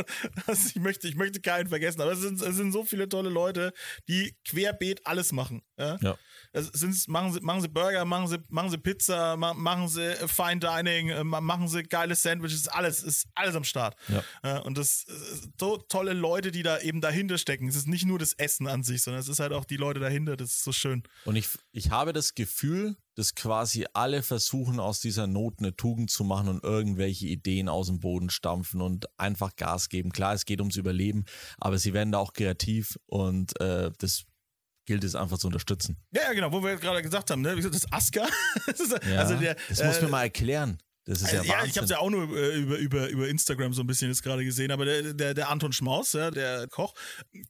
Also ich möchte, ich möchte keinen vergessen, aber es sind, es sind so viele tolle Leute, die querbeet alles machen. Ja. Ja. Es sind, machen, sie, machen sie Burger, machen sie, machen sie Pizza, ma- machen sie äh, Fine Dining, äh, ma- machen sie geile Sandwiches, alles, ist alles am Start. Ja. Ja, und das äh, so tolle Leute, die da eben dahinter stecken. Es ist nicht nur das Essen an sich, sondern es ist halt auch die Leute dahinter. Das ist so schön. Und ich, ich habe das Gefühl, dass quasi alle versuchen, aus dieser Not eine Tugend zu machen und irgendwelche Ideen aus dem Boden stampfen und einfach Gas geben. Klar, es geht ums Überleben, aber sie werden da auch kreativ und äh, das gilt es einfach zu unterstützen. Ja, ja, genau, wo wir gerade gesagt haben, ne? Das Aska. das ist, Ja, Also der, das muss äh, mir mal erklären. Das ist ja, Also, ja, Wahnsinn. ich habe es ja auch nur äh, über, über, über Instagram so ein bisschen jetzt gerade gesehen, aber der, der, der Anton Schmaus, ja, der Koch,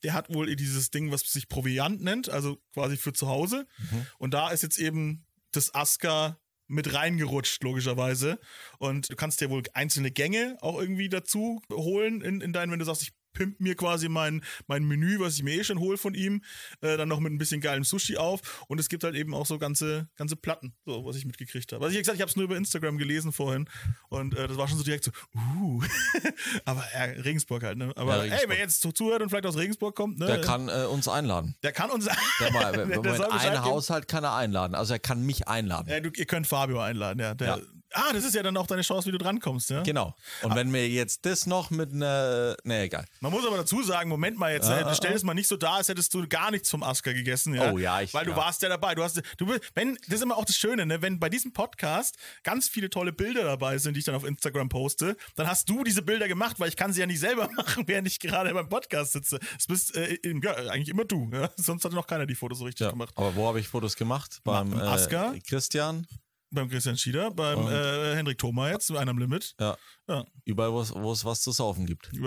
der hat wohl dieses Ding, was sich Proviant nennt, also quasi für zu Hause. Mhm. Und da ist jetzt eben das Aska mit reingerutscht, logischerweise. Und du kannst dir wohl einzelne Gänge auch irgendwie dazu holen, in, in deinen, wenn du sagst, ich pimp mir quasi mein, mein Menü, was ich mir eh schon hole von ihm, äh, dann noch mit ein bisschen geilem Sushi auf. Und es gibt halt eben auch so ganze, ganze Platten, so was ich mitgekriegt habe. Also ich gesagt, ich habe es nur über Instagram gelesen vorhin und äh, das war schon so direkt so, uh. Aber ja, Regensburg halt, ne? Aber Ja, ey, wer jetzt so zuhört und vielleicht aus Regensburg kommt, ne? der kann äh, uns einladen. der kann uns Bescheid ein. Haushalt kann er einladen. Also er kann mich einladen. Ja, du, ihr könnt Fabio einladen, ja. Der, Ja. Ah, das ist ja dann auch deine Chance, wie du drankommst, ja? Genau. Und wenn mir jetzt das noch mit einer, nee, egal. Man muss aber dazu sagen, Moment mal jetzt, ah, stell es mal nicht so dar, als hättest du gar nichts vom Asker gegessen, ja. Oh ja, ich- Weil du ja. warst ja dabei. Du hast, du, bist- wenn, das ist immer auch das Schöne, ne, wenn bei diesem Podcast ganz viele tolle Bilder dabei sind, die ich dann auf Instagram poste, dann hast du diese Bilder gemacht, weil ich kann sie ja nicht selber machen, während ich gerade beim Podcast sitze. Es bist äh, ja, eigentlich immer du, ja. Sonst hat noch keiner die Fotos so richtig Ja. gemacht. Aber wo habe ich Fotos gemacht? Beim im äh, Asker? Christian. Beim Christian Schieder, beim Und- äh, Hendrik Thoma jetzt, einer am Limit. Ja. Ja. Überall, wo es was zu saufen gibt.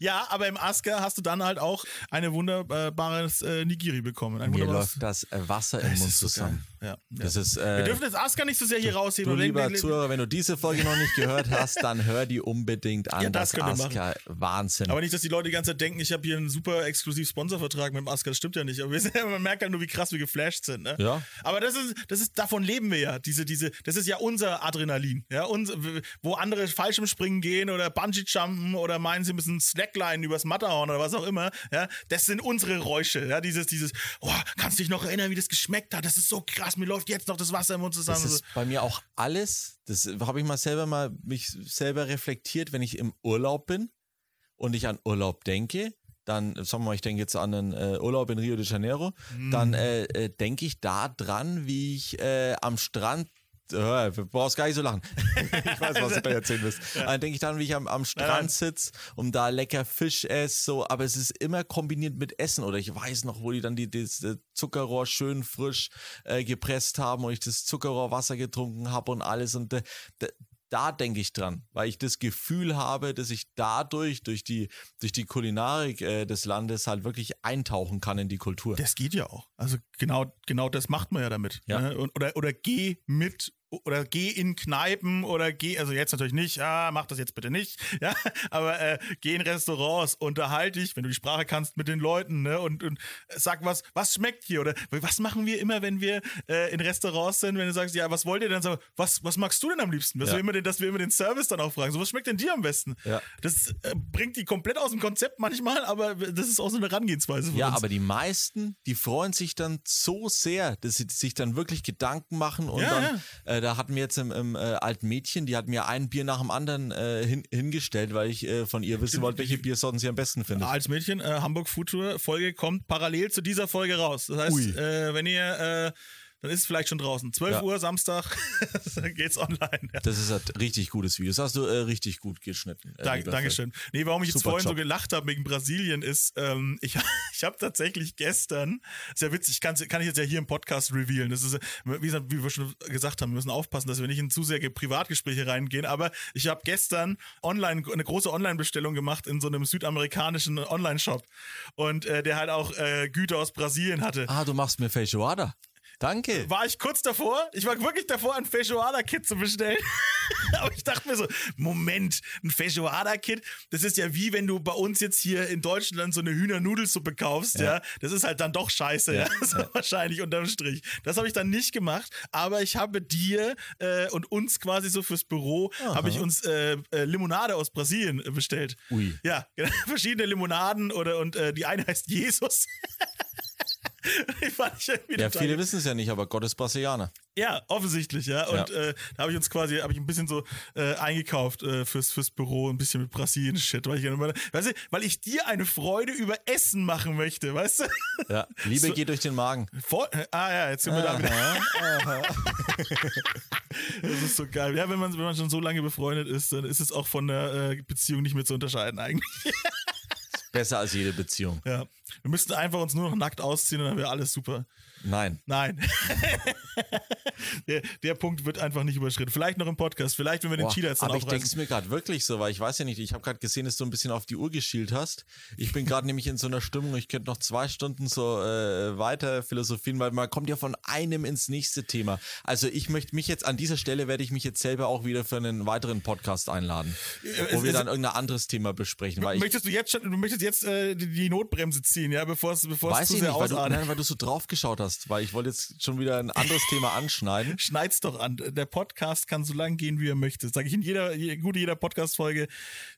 Ja, aber im Asker hast du dann halt auch eine wunderbares äh, Nigiri bekommen. Ein Mir läuft das äh, Wasser im Das Mund ist so zusammen. geil. Ja, ja. Das ist, Wir äh, dürfen das Asker nicht so sehr hier rausheben. du lieber wenn- Zuhörer, wenn du diese Folge noch nicht gehört hast, dann hör die unbedingt an. Ja, das das wir Aska, Wahnsinn. aber nicht, dass die Leute die ganze Zeit denken, ich habe hier einen super exklusiv Sponsorvertrag mit dem Asker. Das stimmt ja nicht. Aber wir sind, man merkt halt nur, wie krass wir geflasht sind. Ne? Ja. Aber das ist, das ist, davon leben wir ja. Diese, diese, das ist ja unser Adrenalin. Ja, unser, wo andere Fallschirmspringen gehen oder Bungee-Jumpen oder meinen, sie müssen Slackline übers Matterhorn oder was auch immer. Ja, das sind unsere Räusche. Ja, dieses, dieses, oh, kannst du dich noch erinnern, wie das geschmeckt hat? Das ist so krass. Mir läuft jetzt noch das Wasser im Mund zusammen. Das ist bei mir auch alles, das habe ich mal selber mal mich selber reflektiert, wenn ich im Urlaub bin und ich an Urlaub denke, dann, sagen wir mal, ich denke jetzt an einen äh, Urlaub in Rio de Janeiro, Mhm. dann äh, äh, denke ich da dran, wie ich äh, am Strand du brauchst gar nicht so lachen. ich weiß, was du gleich erzählen willst. Ja. Dann denke ich dann, wie ich am, am Strand sitze und da lecker Fisch esse, so, aber es ist immer kombiniert mit Essen. Oder ich weiß noch, wo die dann die, das Zuckerrohr schön frisch äh, gepresst haben und ich das Zuckerrohrwasser getrunken habe und alles. Und äh, da denke ich dran, weil ich das Gefühl habe, dass ich dadurch, durch die, durch die Kulinarik äh, des Landes halt wirklich eintauchen kann in die Kultur. Das geht ja auch. Also genau, genau das macht man ja damit. Ja. Ne? Oder, oder geh mit oder geh in Kneipen oder geh, also jetzt natürlich nicht, ja, mach das jetzt bitte nicht, ja, aber äh, geh in Restaurants, unterhalte dich, wenn du die Sprache kannst, mit den Leuten, ne, und, und sag was, was schmeckt hier oder was machen wir immer, wenn wir äh, in Restaurants sind, wenn du sagst, ja, was wollt ihr denn, so, was, was magst du denn am liebsten? Dass, ja. wir immer den, dass wir immer den Service dann auch fragen, so, was schmeckt denn dir am besten? Ja. Das äh, bringt die komplett aus dem Konzept manchmal, aber das ist auch so eine Herangehensweise. Ja, uns. aber die meisten, die freuen sich dann so sehr, dass sie sich dann wirklich Gedanken machen und ja, dann, äh, da hatten wir jetzt im, im äh, alten Mädchen, die hat mir ein Bier nach dem anderen äh, hin, hingestellt, weil ich äh, von ihr wissen wollte, welche Biersorten sie am besten findet. Als Mädchen, äh, Hamburg Futur Folge kommt parallel zu dieser Folge raus. Das heißt, äh, wenn ihr äh, dann ist es vielleicht schon draußen. 12 ja. Uhr Samstag geht's online. Ja. Das ist ein richtig gutes Video. Das hast du äh, richtig gut geschnitten. Äh, Dank, Dankeschön. Nee, warum ich Super jetzt vorhin Job. so gelacht habe wegen Brasilien ist, ähm, ich, ich habe tatsächlich gestern, ist ja witzig, kann, kann ich jetzt ja hier im Podcast revealen. Das ist, wie, gesagt, wie wir schon gesagt haben, wir müssen aufpassen, dass wir nicht in zu sehr Privatgespräche reingehen, aber ich habe gestern online eine große Online-Bestellung gemacht in so einem südamerikanischen Online-Shop und äh, der halt auch äh, Güter aus Brasilien hatte. Ah, du machst mir Feijoada. Danke. War ich kurz davor? Ich war wirklich davor, ein Feijoada-Kit zu bestellen. Aber ich dachte mir so, Moment, ein Feijoada-Kit, das ist ja wie wenn du bei uns jetzt hier in Deutschland so eine Hühnernudelsuppe kaufst, ja. ja. Das ist halt dann doch scheiße, ja. ja? So wahrscheinlich unterm Strich. Das habe ich dann nicht gemacht, aber ich habe dir äh, und uns quasi so fürs Büro, habe ich uns äh, äh, Limonade aus Brasilien bestellt. Ui. Ja, verschiedene Limonaden oder und äh, die eine heißt Jesus. ja, viele wissen es ja nicht, aber Gott ist Brasilianer. Ja, offensichtlich, ja. Und ja. Äh, da habe ich uns quasi, habe ich ein bisschen so äh, eingekauft äh, fürs, fürs Büro, ein bisschen mit Brasilien-Shit, weil ich, weißt du, weil ich dir eine Freude über Essen machen möchte, weißt du? Ja, Liebe so, geht durch den Magen. Vor, ah ja, jetzt sind wir da wieder. das ist so geil. Ja, wenn man, wenn man schon so lange befreundet ist, dann ist es auch von der äh, Beziehung nicht mehr zu unterscheiden eigentlich. Besser als jede Beziehung. Ja. Wir müssten einfach uns nur noch nackt ausziehen und dann wäre alles super. Nein. Nein. der, der, Punkt wird einfach nicht überschritten. Vielleicht noch im Podcast, vielleicht wenn wir Boah, den Cheetah jetzt dann Aber ich denke es mir gerade wirklich so, weil ich weiß ja nicht, ich habe gerade gesehen, dass du ein bisschen auf die Uhr geschielt hast. Ich bin gerade nämlich in so einer Stimmung, ich könnte noch zwei Stunden so äh, weiter philosophieren, weil man kommt ja von einem ins nächste Thema. Also ich möchte mich jetzt an dieser Stelle werde ich mich jetzt selber auch wieder für einen weiteren Podcast einladen, wo es, wir dann irgendein anderes Thema besprechen. Weil möchtest ich, du jetzt schon, du möchtest jetzt äh, die, die Notbremse ziehen, ja, bevor es bevor es zu sehr nicht, weil du, nein, weil du so drauf geschaut hast hast, weil ich wollte jetzt schon wieder ein anderes Thema anschneiden. Schneid's doch an. Der Podcast kann so lang gehen, wie er möchte. Sage ich in jeder, gut, jeder Podcast-Folge.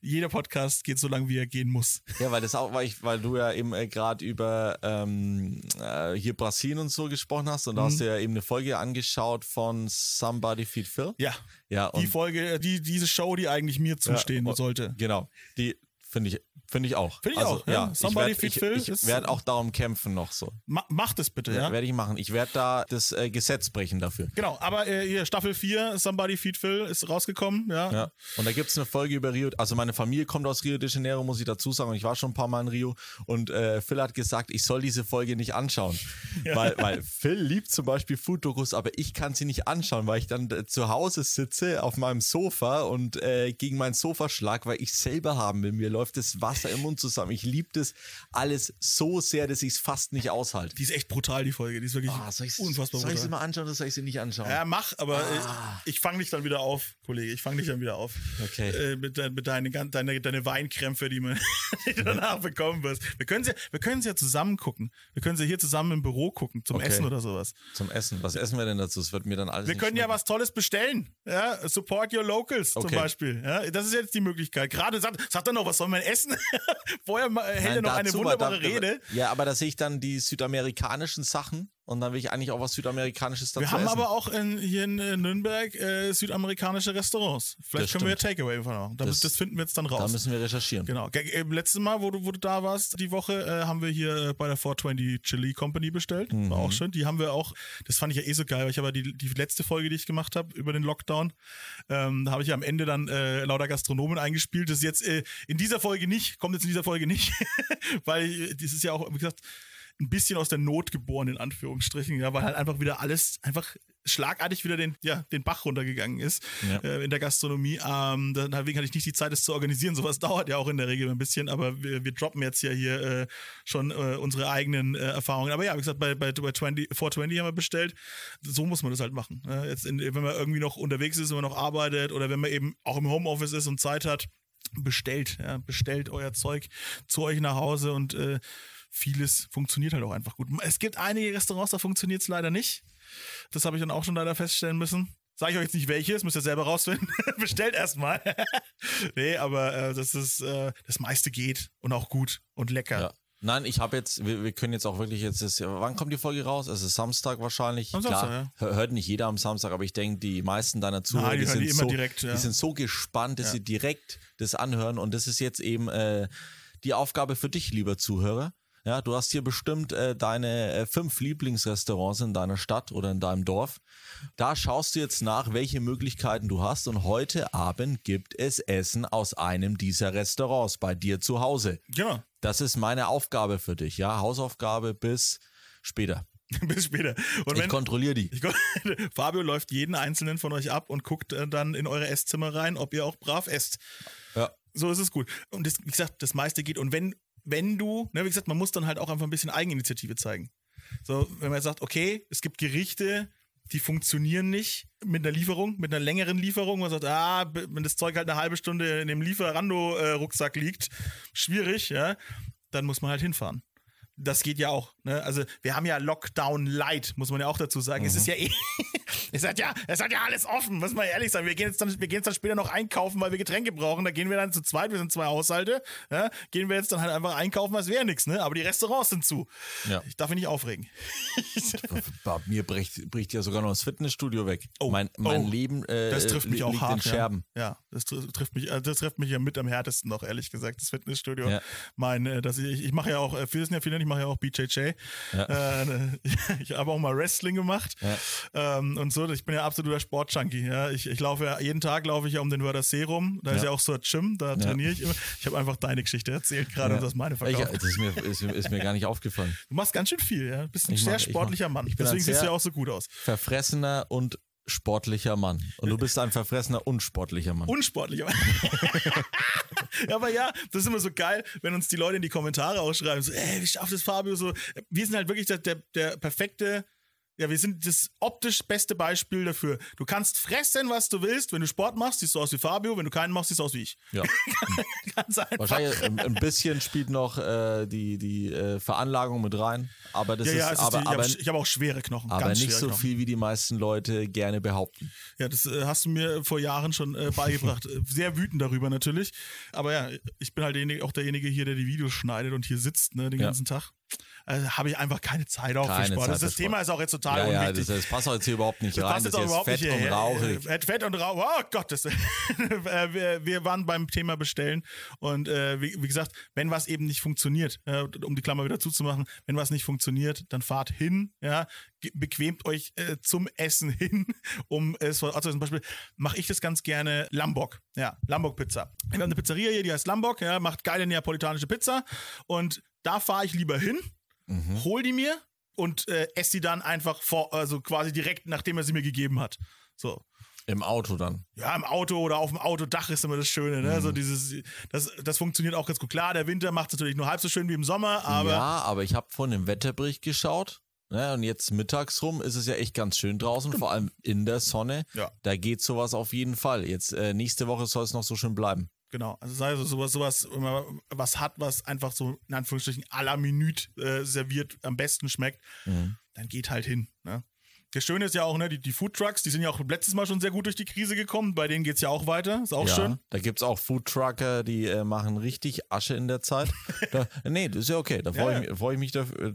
Jeder Podcast geht so lang, wie er gehen muss. Ja, weil das auch, weil ich, weil du ja eben äh, gerade über ähm, äh, hier Brasilien und so gesprochen hast und da hast mhm. du ja eben eine Folge angeschaut von Somebody Feed Phil. Ja. Ja. die Folge, die, diese Show, die eigentlich mir zustehen ja, sollte. Genau. Die finde ich Finde ich auch. Finde ich also, auch. Ja. ja. Somebody ich werd, ich, ich werde auch darum kämpfen noch so. Ma macht es bitte, ja. ja. Werde ich machen. Ich werde da das äh, Gesetz brechen dafür. Genau, aber äh, hier Staffel 4, Somebody Feed Phil, ist rausgekommen, ja. ja. Und da gibt es eine Folge über Rio. Also meine Familie kommt aus Rio de Janeiro, muss ich dazu sagen. Und ich war schon ein paar Mal in Rio. Und äh, Phil hat gesagt, ich soll diese Folge nicht anschauen. Ja. Weil, weil Phil liebt zum Beispiel Food-Dokus, aber ich kann sie nicht anschauen, weil ich dann äh, zu Hause sitze auf meinem Sofa und äh, gegen mein Sofa schlag, weil ich selber haben will. Mir läuft das Wasser im Mund zusammen. Ich liebe das alles so sehr, dass ich es fast nicht aushalte. Die ist echt brutal, die Folge. Die ist wirklich oh, soll unfassbar Soll ich sie mal anschauen oder soll ich sie nicht anschauen? Ja, mach, aber ah. ich, ich fange dich dann wieder auf, Kollege. Ich fange dich dann wieder auf. Okay. Äh, mit, mit deine, deine, deine Weinkrämpfe, die, man, die du danach bekommen wirst. Wir können sie, wir können sie ja zusammen gucken. Wir können sie hier zusammen im Büro gucken, zum okay. Essen oder sowas. Zum Essen. Was essen wir denn dazu? Es wird mir dann alles. Wir können ja was Tolles bestellen. Ja, support your locals okay. zum Beispiel. Ja, das ist jetzt die Möglichkeit. Gerade sagt, sagt er noch, was soll man essen? Vorher hält er noch eine wunderbare da, Rede. Ja, aber da sehe ich dann die südamerikanischen Sachen und dann will ich eigentlich auch was Südamerikanisches dazu Wir haben essen. aber auch in, hier in Nürnberg äh, südamerikanische Restaurants. Vielleicht Das können wir stimmt. Takeaway machen. Das, Das- finden wir jetzt dann da raus. müssen wir recherchieren. Genau. Ge- äh, Letztes Mal, wo du, wo du da warst, die Woche, äh, haben wir hier äh, bei der 420 Chili Company bestellt. Mhm. War auch schön. Die haben wir auch, das fand ich ja eh so geil, weil ich aber die, die letzte Folge, die ich gemacht habe über den Lockdown, ähm, da habe ich ja am Ende dann äh, lauter Gastronomen eingespielt. Das ist jetzt äh, in dieser Folge nicht, kommt jetzt in dieser Folge nicht, weil das ist ja auch, wie gesagt, ein bisschen aus der Not geboren, in Anführungsstrichen, ja, weil halt einfach wieder alles einfach schlagartig wieder den, ja, den Bach runtergegangen ist Ja. äh, in der Gastronomie. Ähm, deswegen hatte ich nicht die Zeit, das zu organisieren. Sowas dauert ja auch in der Regel ein bisschen, aber wir, wir droppen jetzt ja hier äh, schon äh, unsere eigenen äh, Erfahrungen. Aber ja, wie gesagt, bei, bei, bei 20, 420 haben wir bestellt. So muss man das halt machen. Äh, jetzt in, wenn man irgendwie noch unterwegs ist, wenn man noch arbeitet oder wenn man eben auch im Homeoffice ist und Zeit hat, bestellt, ja, bestellt euer Zeug zu euch nach Hause und äh, vieles funktioniert halt auch einfach gut. Es gibt einige Restaurants, da funktioniert es leider nicht. Das habe ich dann auch schon leider feststellen müssen. Sage ich euch jetzt nicht welches, müsst ihr selber rausfinden. Bestellt erstmal. nee, aber äh, das ist, äh, das meiste geht und auch gut und lecker. Ja. Nein, ich habe jetzt, wir, wir können jetzt auch wirklich jetzt, ist, wann kommt die Folge raus? Es ist Samstag wahrscheinlich. Am Samstag, Klar, hör- hört nicht jeder am Samstag, aber ich denke, die meisten deiner Zuhörer, Nein, die die, sind die immer so, direkt, ja. die sind so gespannt, dass Ja. sie direkt das anhören und das ist jetzt eben äh, die Aufgabe für dich, lieber Zuhörer. Ja, du hast hier bestimmt äh, deine äh, fünf Lieblingsrestaurants in deiner Stadt oder in deinem Dorf. Da schaust du jetzt nach, welche Möglichkeiten du hast und heute Abend gibt es Essen aus einem dieser Restaurants bei dir zu Hause. Genau. Das ist meine Aufgabe für dich, ja. Hausaufgabe bis später. Bis später. Und Ich kontrolliere die. ich, Fabio läuft jeden einzelnen von euch ab und guckt äh, dann in eure Esszimmer rein, ob ihr auch brav esst. Ja. So ist es gut. Und das, wie gesagt, das meiste geht. Und wenn, wenn du, ne, wie gesagt, man muss dann halt auch einfach ein bisschen Eigeninitiative zeigen. So, wenn man sagt, okay, es gibt Gerichte, die funktionieren nicht mit einer Lieferung, mit einer längeren Lieferung. Man sagt, ah, wenn das Zeug halt eine halbe Stunde in dem Lieferando-Rucksack liegt, schwierig, ja, dann muss man halt hinfahren. Das geht ja auch. Ne? Also wir haben ja Lockdown Light, muss man ja auch dazu sagen. Es ist ja eh, es hat ja, es hat ja alles offen, muss man ehrlich sagen. Wir gehen jetzt dann, wir gehen jetzt dann später noch einkaufen, weil wir Getränke brauchen. Da gehen wir dann zu zweit, wir sind zwei Haushalte. Ja? Gehen wir jetzt dann halt einfach einkaufen, als wäre nichts. Ne? Aber die Restaurants sind zu. Ja. Ich darf mich nicht aufregen. Bei mir bricht, bricht ja sogar noch das Fitnessstudio weg. Oh, mein mein oh. Leben äh, Das trifft mich auch hart. Scherben. Ja, ja das tr- trifft mich, äh, das trifft mich ja mit am härtesten noch, ehrlich gesagt, das Fitnessstudio. Ja. Mein, äh, dass ich, ich mache ja auch, äh, wir wissen ja viele, ich mache ja auch BJJ. Ja. Äh, ich habe auch mal Wrestling gemacht ähm, und so. Ich bin ja absoluter Sportjunkie. Ja. Ich, ich laufe ja, jeden Tag laufe ich ja um den Wörthersee rum. Da ist Ja. ja auch so ein Gym, da trainiere ich immer. Ich habe einfach deine Geschichte erzählt gerade und das meine Ich, verkauft. das ist mir, ist, ist mir gar nicht aufgefallen. Du machst ganz schön viel, ja. Du bist ein Ich sehr mach- ich sportlicher mach- Mann. ich Deswegen siehst du ja auch so gut aus. Verfressener und sportlicher Mann. Und du bist ein verfressener und sportlicher Mann. Unsportlicher. ja, aber ja, das ist immer so geil, wenn uns die Leute in die Kommentare ausschreiben, so, ey, wie schafft das Fabio so? Wir sind halt wirklich der, der, der perfekte, ja, wir sind das optisch beste Beispiel dafür. Du kannst fressen, was du willst. Wenn du Sport machst, siehst du aus wie Fabio. Wenn du keinen machst, siehst du aus wie ich. ja. Ganz einfach. Wahrscheinlich ein, bisschen spielt noch äh, die, die äh, Veranlagung mit rein. Aber das Ja, ja, ist, es ist aber, die, ich aber, habe ich hab auch schwere Knochen. aber nicht so Knochen. viel, wie die meisten Leute gerne behaupten. Ja, das äh, hast du mir vor Jahren schon äh, beigebracht. Äh, Sehr wütend darüber natürlich. Aber ja, ich bin halt auch derjenige hier, der die Videos schneidet und hier sitzt ne, den Ja. ganzen Tag. Also habe ich einfach keine Zeit auch Keine für Sport. Zeit das das Thema Sport. ist auch jetzt total Ja, ja, unwichtig. das, das passt auch jetzt hier überhaupt nicht Das rein. passt Das ist jetzt überhaupt fett nicht und rauchig. Äh, Fett und rauchig. Oh Gott, das, Äh, wir, wir waren beim Thema bestellen und äh, wie, wie gesagt, wenn was eben nicht funktioniert, äh, um die Klammer wieder zuzumachen, wenn was nicht funktioniert, dann fahrt hin, ja, bequemt euch äh, zum Essen hin, um es, also zum Beispiel mache ich das ganz gerne Lambok, ja, Lambok Pizza. Wir haben eine Pizzeria hier, die heißt Lambok, ja, macht geile neapolitanische Pizza und da fahre ich lieber hin, Mhm. hol die mir und äh, esse die dann einfach vor, also quasi direkt, nachdem er sie mir gegeben hat. So. Im Auto dann. Ja, im Auto oder auf dem Autodach ist immer das Schöne, ne? Mhm. So dieses, das, das funktioniert auch ganz gut. Klar, der Winter macht es natürlich nur halb so schön wie im Sommer, aber ja, aber ich habe vorhin im Wetterbericht geschaut. Ne, und jetzt mittags rum ist es ja echt ganz schön draußen, vor allem in der Sonne. Ja. Da geht sowas auf jeden Fall. Jetzt äh, nächste Woche soll es noch so schön bleiben. Genau. Also sei also sowas, sowas, was hat, was einfach so in Anführungsstrichen à la Minute äh, serviert, am besten schmeckt, Mhm. dann geht halt hin. Ne? Das Schöne ist ja auch, ne, die, die Food Trucks, die sind ja auch letztes Mal schon sehr gut durch die Krise gekommen. Bei denen geht's ja auch weiter. Ist auch ja, schön. Da gibt's auch Foodtrucker, die äh, machen richtig Asche in der Zeit. Da, nee, das ist ja okay. Da freue Ja, ich, mich- freu ich mich dafür, äh,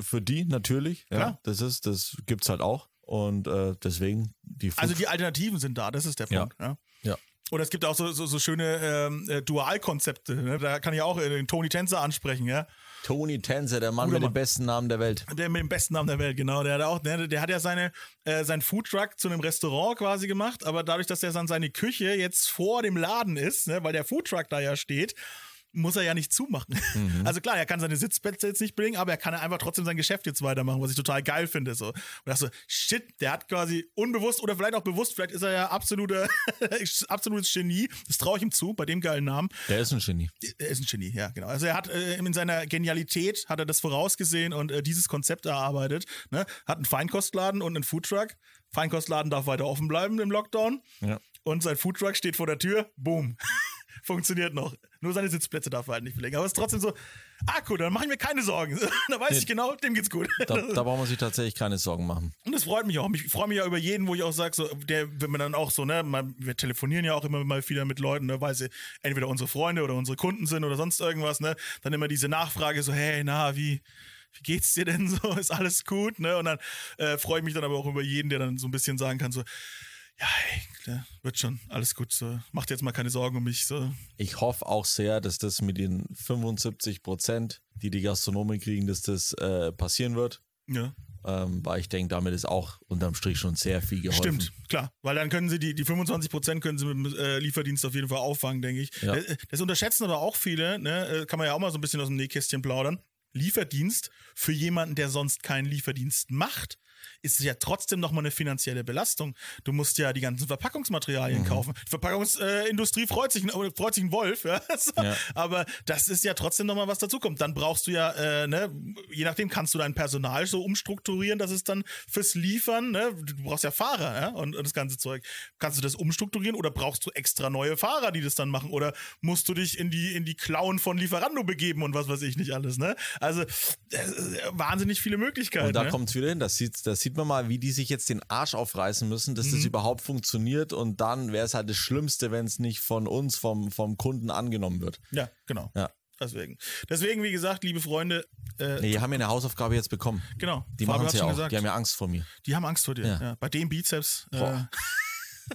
für die natürlich. Ja, Klar. das ist, das gibt's halt auch. Und äh, deswegen die Food Also die Alternativen sind da, das ist der Ja. Punkt. Ja. Ja. Oder es gibt auch so, so, so schöne ähm, äh, Dualkonzepte. Ne? Da kann ich auch äh, den Tony Tänzer ansprechen, ja. Tony Tänzer, der Mann Guter mit Mann. dem besten Namen der Welt. Der mit dem besten Namen der Welt, genau. Der hat auch, der, der hat ja seine, äh, sein Foodtruck zu einem Restaurant quasi gemacht, aber dadurch, dass er dann seine Küche jetzt vor dem Laden ist, ne, weil der Foodtruck da ja steht, muss er ja nicht zumachen. Mhm. Also klar, er kann seine Sitzplätze jetzt nicht bringen, aber er kann einfach trotzdem sein Geschäft jetzt weitermachen, was ich total geil finde. So. Und dachte so, shit, der hat quasi unbewusst oder vielleicht auch bewusst, vielleicht ist er ja absoluter, absolutes Genie. Das traue ich ihm zu, bei dem geilen Namen. Der ist ein Genie. Er ist ein Genie, ja, genau. Also er hat äh, in seiner Genialität hat er das vorausgesehen und äh, dieses Konzept erarbeitet. Ne? Hat einen Feinkostladen und einen Foodtruck. Feinkostladen darf weiter offen bleiben im Lockdown. Ja. Und sein Foodtruck steht vor der Tür. Boom. Funktioniert noch. Nur seine Sitzplätze darf er halt nicht belegen. Aber es ist trotzdem so, ah cool, dann mache ich mir keine Sorgen. da weiß ich genau, dem geht's gut. Da, da braucht man sich tatsächlich keine Sorgen machen. Und das freut mich auch. Ich freue mich ja über jeden, wo ich auch sage, so, der, wenn man dann auch so, ne, man, wir telefonieren ja auch immer mal wieder mit Leuten, ne, weil sie entweder unsere Freunde oder unsere Kunden sind oder sonst irgendwas, ne, dann immer diese Nachfrage so, hey, na, wie, wie geht's dir denn so? Ist alles gut, ne? Und dann äh, freue ich mich dann aber auch über jeden, der dann so ein bisschen sagen kann, so, ja, hey, klar, wird schon, alles gut, so, macht jetzt mal keine Sorgen um mich, so. Ich hoffe auch sehr, dass das mit den 75 Prozent, die die Gastronomen kriegen, dass das äh, passieren wird. Ja. Ähm, weil ich denke, damit ist auch unterm Strich schon sehr viel geholfen. Stimmt, klar. Weil dann können sie die, die 25 Prozent können sie mit dem äh, Lieferdienst auf jeden Fall auffangen, denke ich. Ja. Äh, Das unterschätzen aber auch viele, ne? Äh, kann man ja auch mal so ein bisschen aus dem Nähkästchen plaudern. Lieferdienst für jemanden, der sonst keinen Lieferdienst macht, ist es ja trotzdem nochmal eine finanzielle Belastung. Du musst ja die ganzen Mhm. Verpackungsmaterialien kaufen. Die Verpackungsindustrie Industrie freut sich, äh, freut sich ein Wolf, ja? Ja. aber das ist ja trotzdem nochmal was dazukommt. Dann brauchst du ja, äh, ne, je nachdem kannst du dein Personal so umstrukturieren, dass es dann fürs Liefern, ne, du brauchst ja Fahrer ja? und, und das ganze Zeug. Kannst du das umstrukturieren oder brauchst du extra neue Fahrer, die das dann machen? Oder musst du dich in die, in die Klauen von Lieferando begeben und was weiß ich nicht alles, ne? Also äh, wahnsinnig viele Möglichkeiten. Und da ne? kommt es wieder hin. Das sieht, das sieht man mal, wie die sich jetzt den Arsch aufreißen müssen, dass Mhm. das überhaupt funktioniert. Und dann wäre es halt das Schlimmste, wenn es nicht von uns, vom, vom Kunden angenommen wird. Ja, genau. Ja. Deswegen. Deswegen, wie gesagt, liebe Freunde, äh, Nee, die haben ja eine Hausaufgabe jetzt bekommen. genau. Die machen es ja auch. gesagt. Die haben ja Angst vor mir. Die haben Angst vor dir. Ja. Ja. Bei dem Bizeps. Äh, Boah.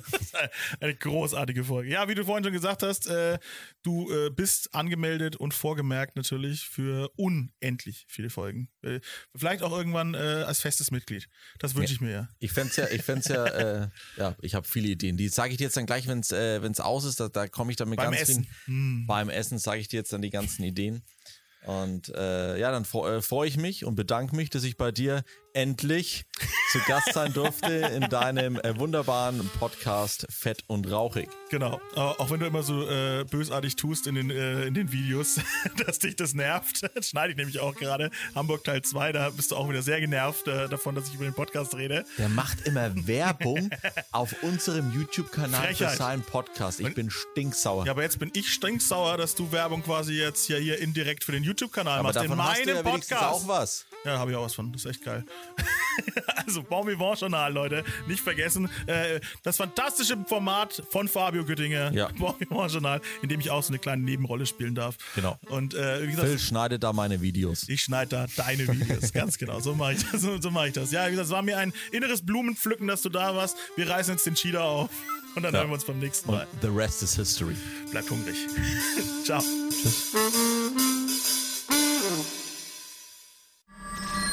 eine großartige Folge. Ja, wie du vorhin schon gesagt hast, äh, du äh, bist angemeldet und vorgemerkt natürlich für unendlich viele Folgen. Äh, vielleicht auch irgendwann äh, als festes Mitglied. Das wünsche ich mir ja. Ich fände ja, ich fänd's ja, äh, ja, ich habe viele Ideen. Die sage ich dir jetzt dann gleich, wenn es äh, wenn's aus ist. Da, da komme ich dann mit Beim ganz Essen. vielen. Beim Essen sage ich dir jetzt dann die ganzen Ideen. Und äh, ja, dann äh, freue ich mich und bedanke mich, dass ich bei dir endlich zu Gast sein durfte in deinem äh, wunderbaren Podcast Fett und Rauchig. Genau. Auch wenn du immer so äh, bösartig tust in den, äh, in den Videos, dass dich das nervt. Das schneide ich nämlich auch gerade. Hamburg Teil 2, da bist du auch wieder sehr genervt äh, davon, dass ich über den Podcast rede. Der macht immer Werbung auf unserem YouTube-Kanal für seinen Podcast. Ich bin stinksauer. Ja, aber jetzt bin ich stinksauer, dass du Werbung quasi jetzt hier, hier indirekt für den YouTube-Kanal machst. In davon hast du meinem ja Podcast. auch was. Ja, habe ich auch was von. Das ist echt geil. also, Bon Vivant Journal, Leute. Nicht vergessen. Äh, das fantastische Format von Fabio Göttinger. Ja. Bon Vivant Journal, in dem ich auch so eine kleine Nebenrolle spielen darf. Genau. Und äh, wie gesagt, Phil schneidet da meine Videos. ich schneide da deine Videos. Ganz genau. So mache ich das. So, so mache ich das. Ja, wie gesagt, es war mir ein inneres Blumenpflücken, dass du da warst. Wir reißen jetzt den Cheater auf. Und dann Ja. hören wir uns beim nächsten Mal. The rest is history. Bleibt hungrig. Ciao.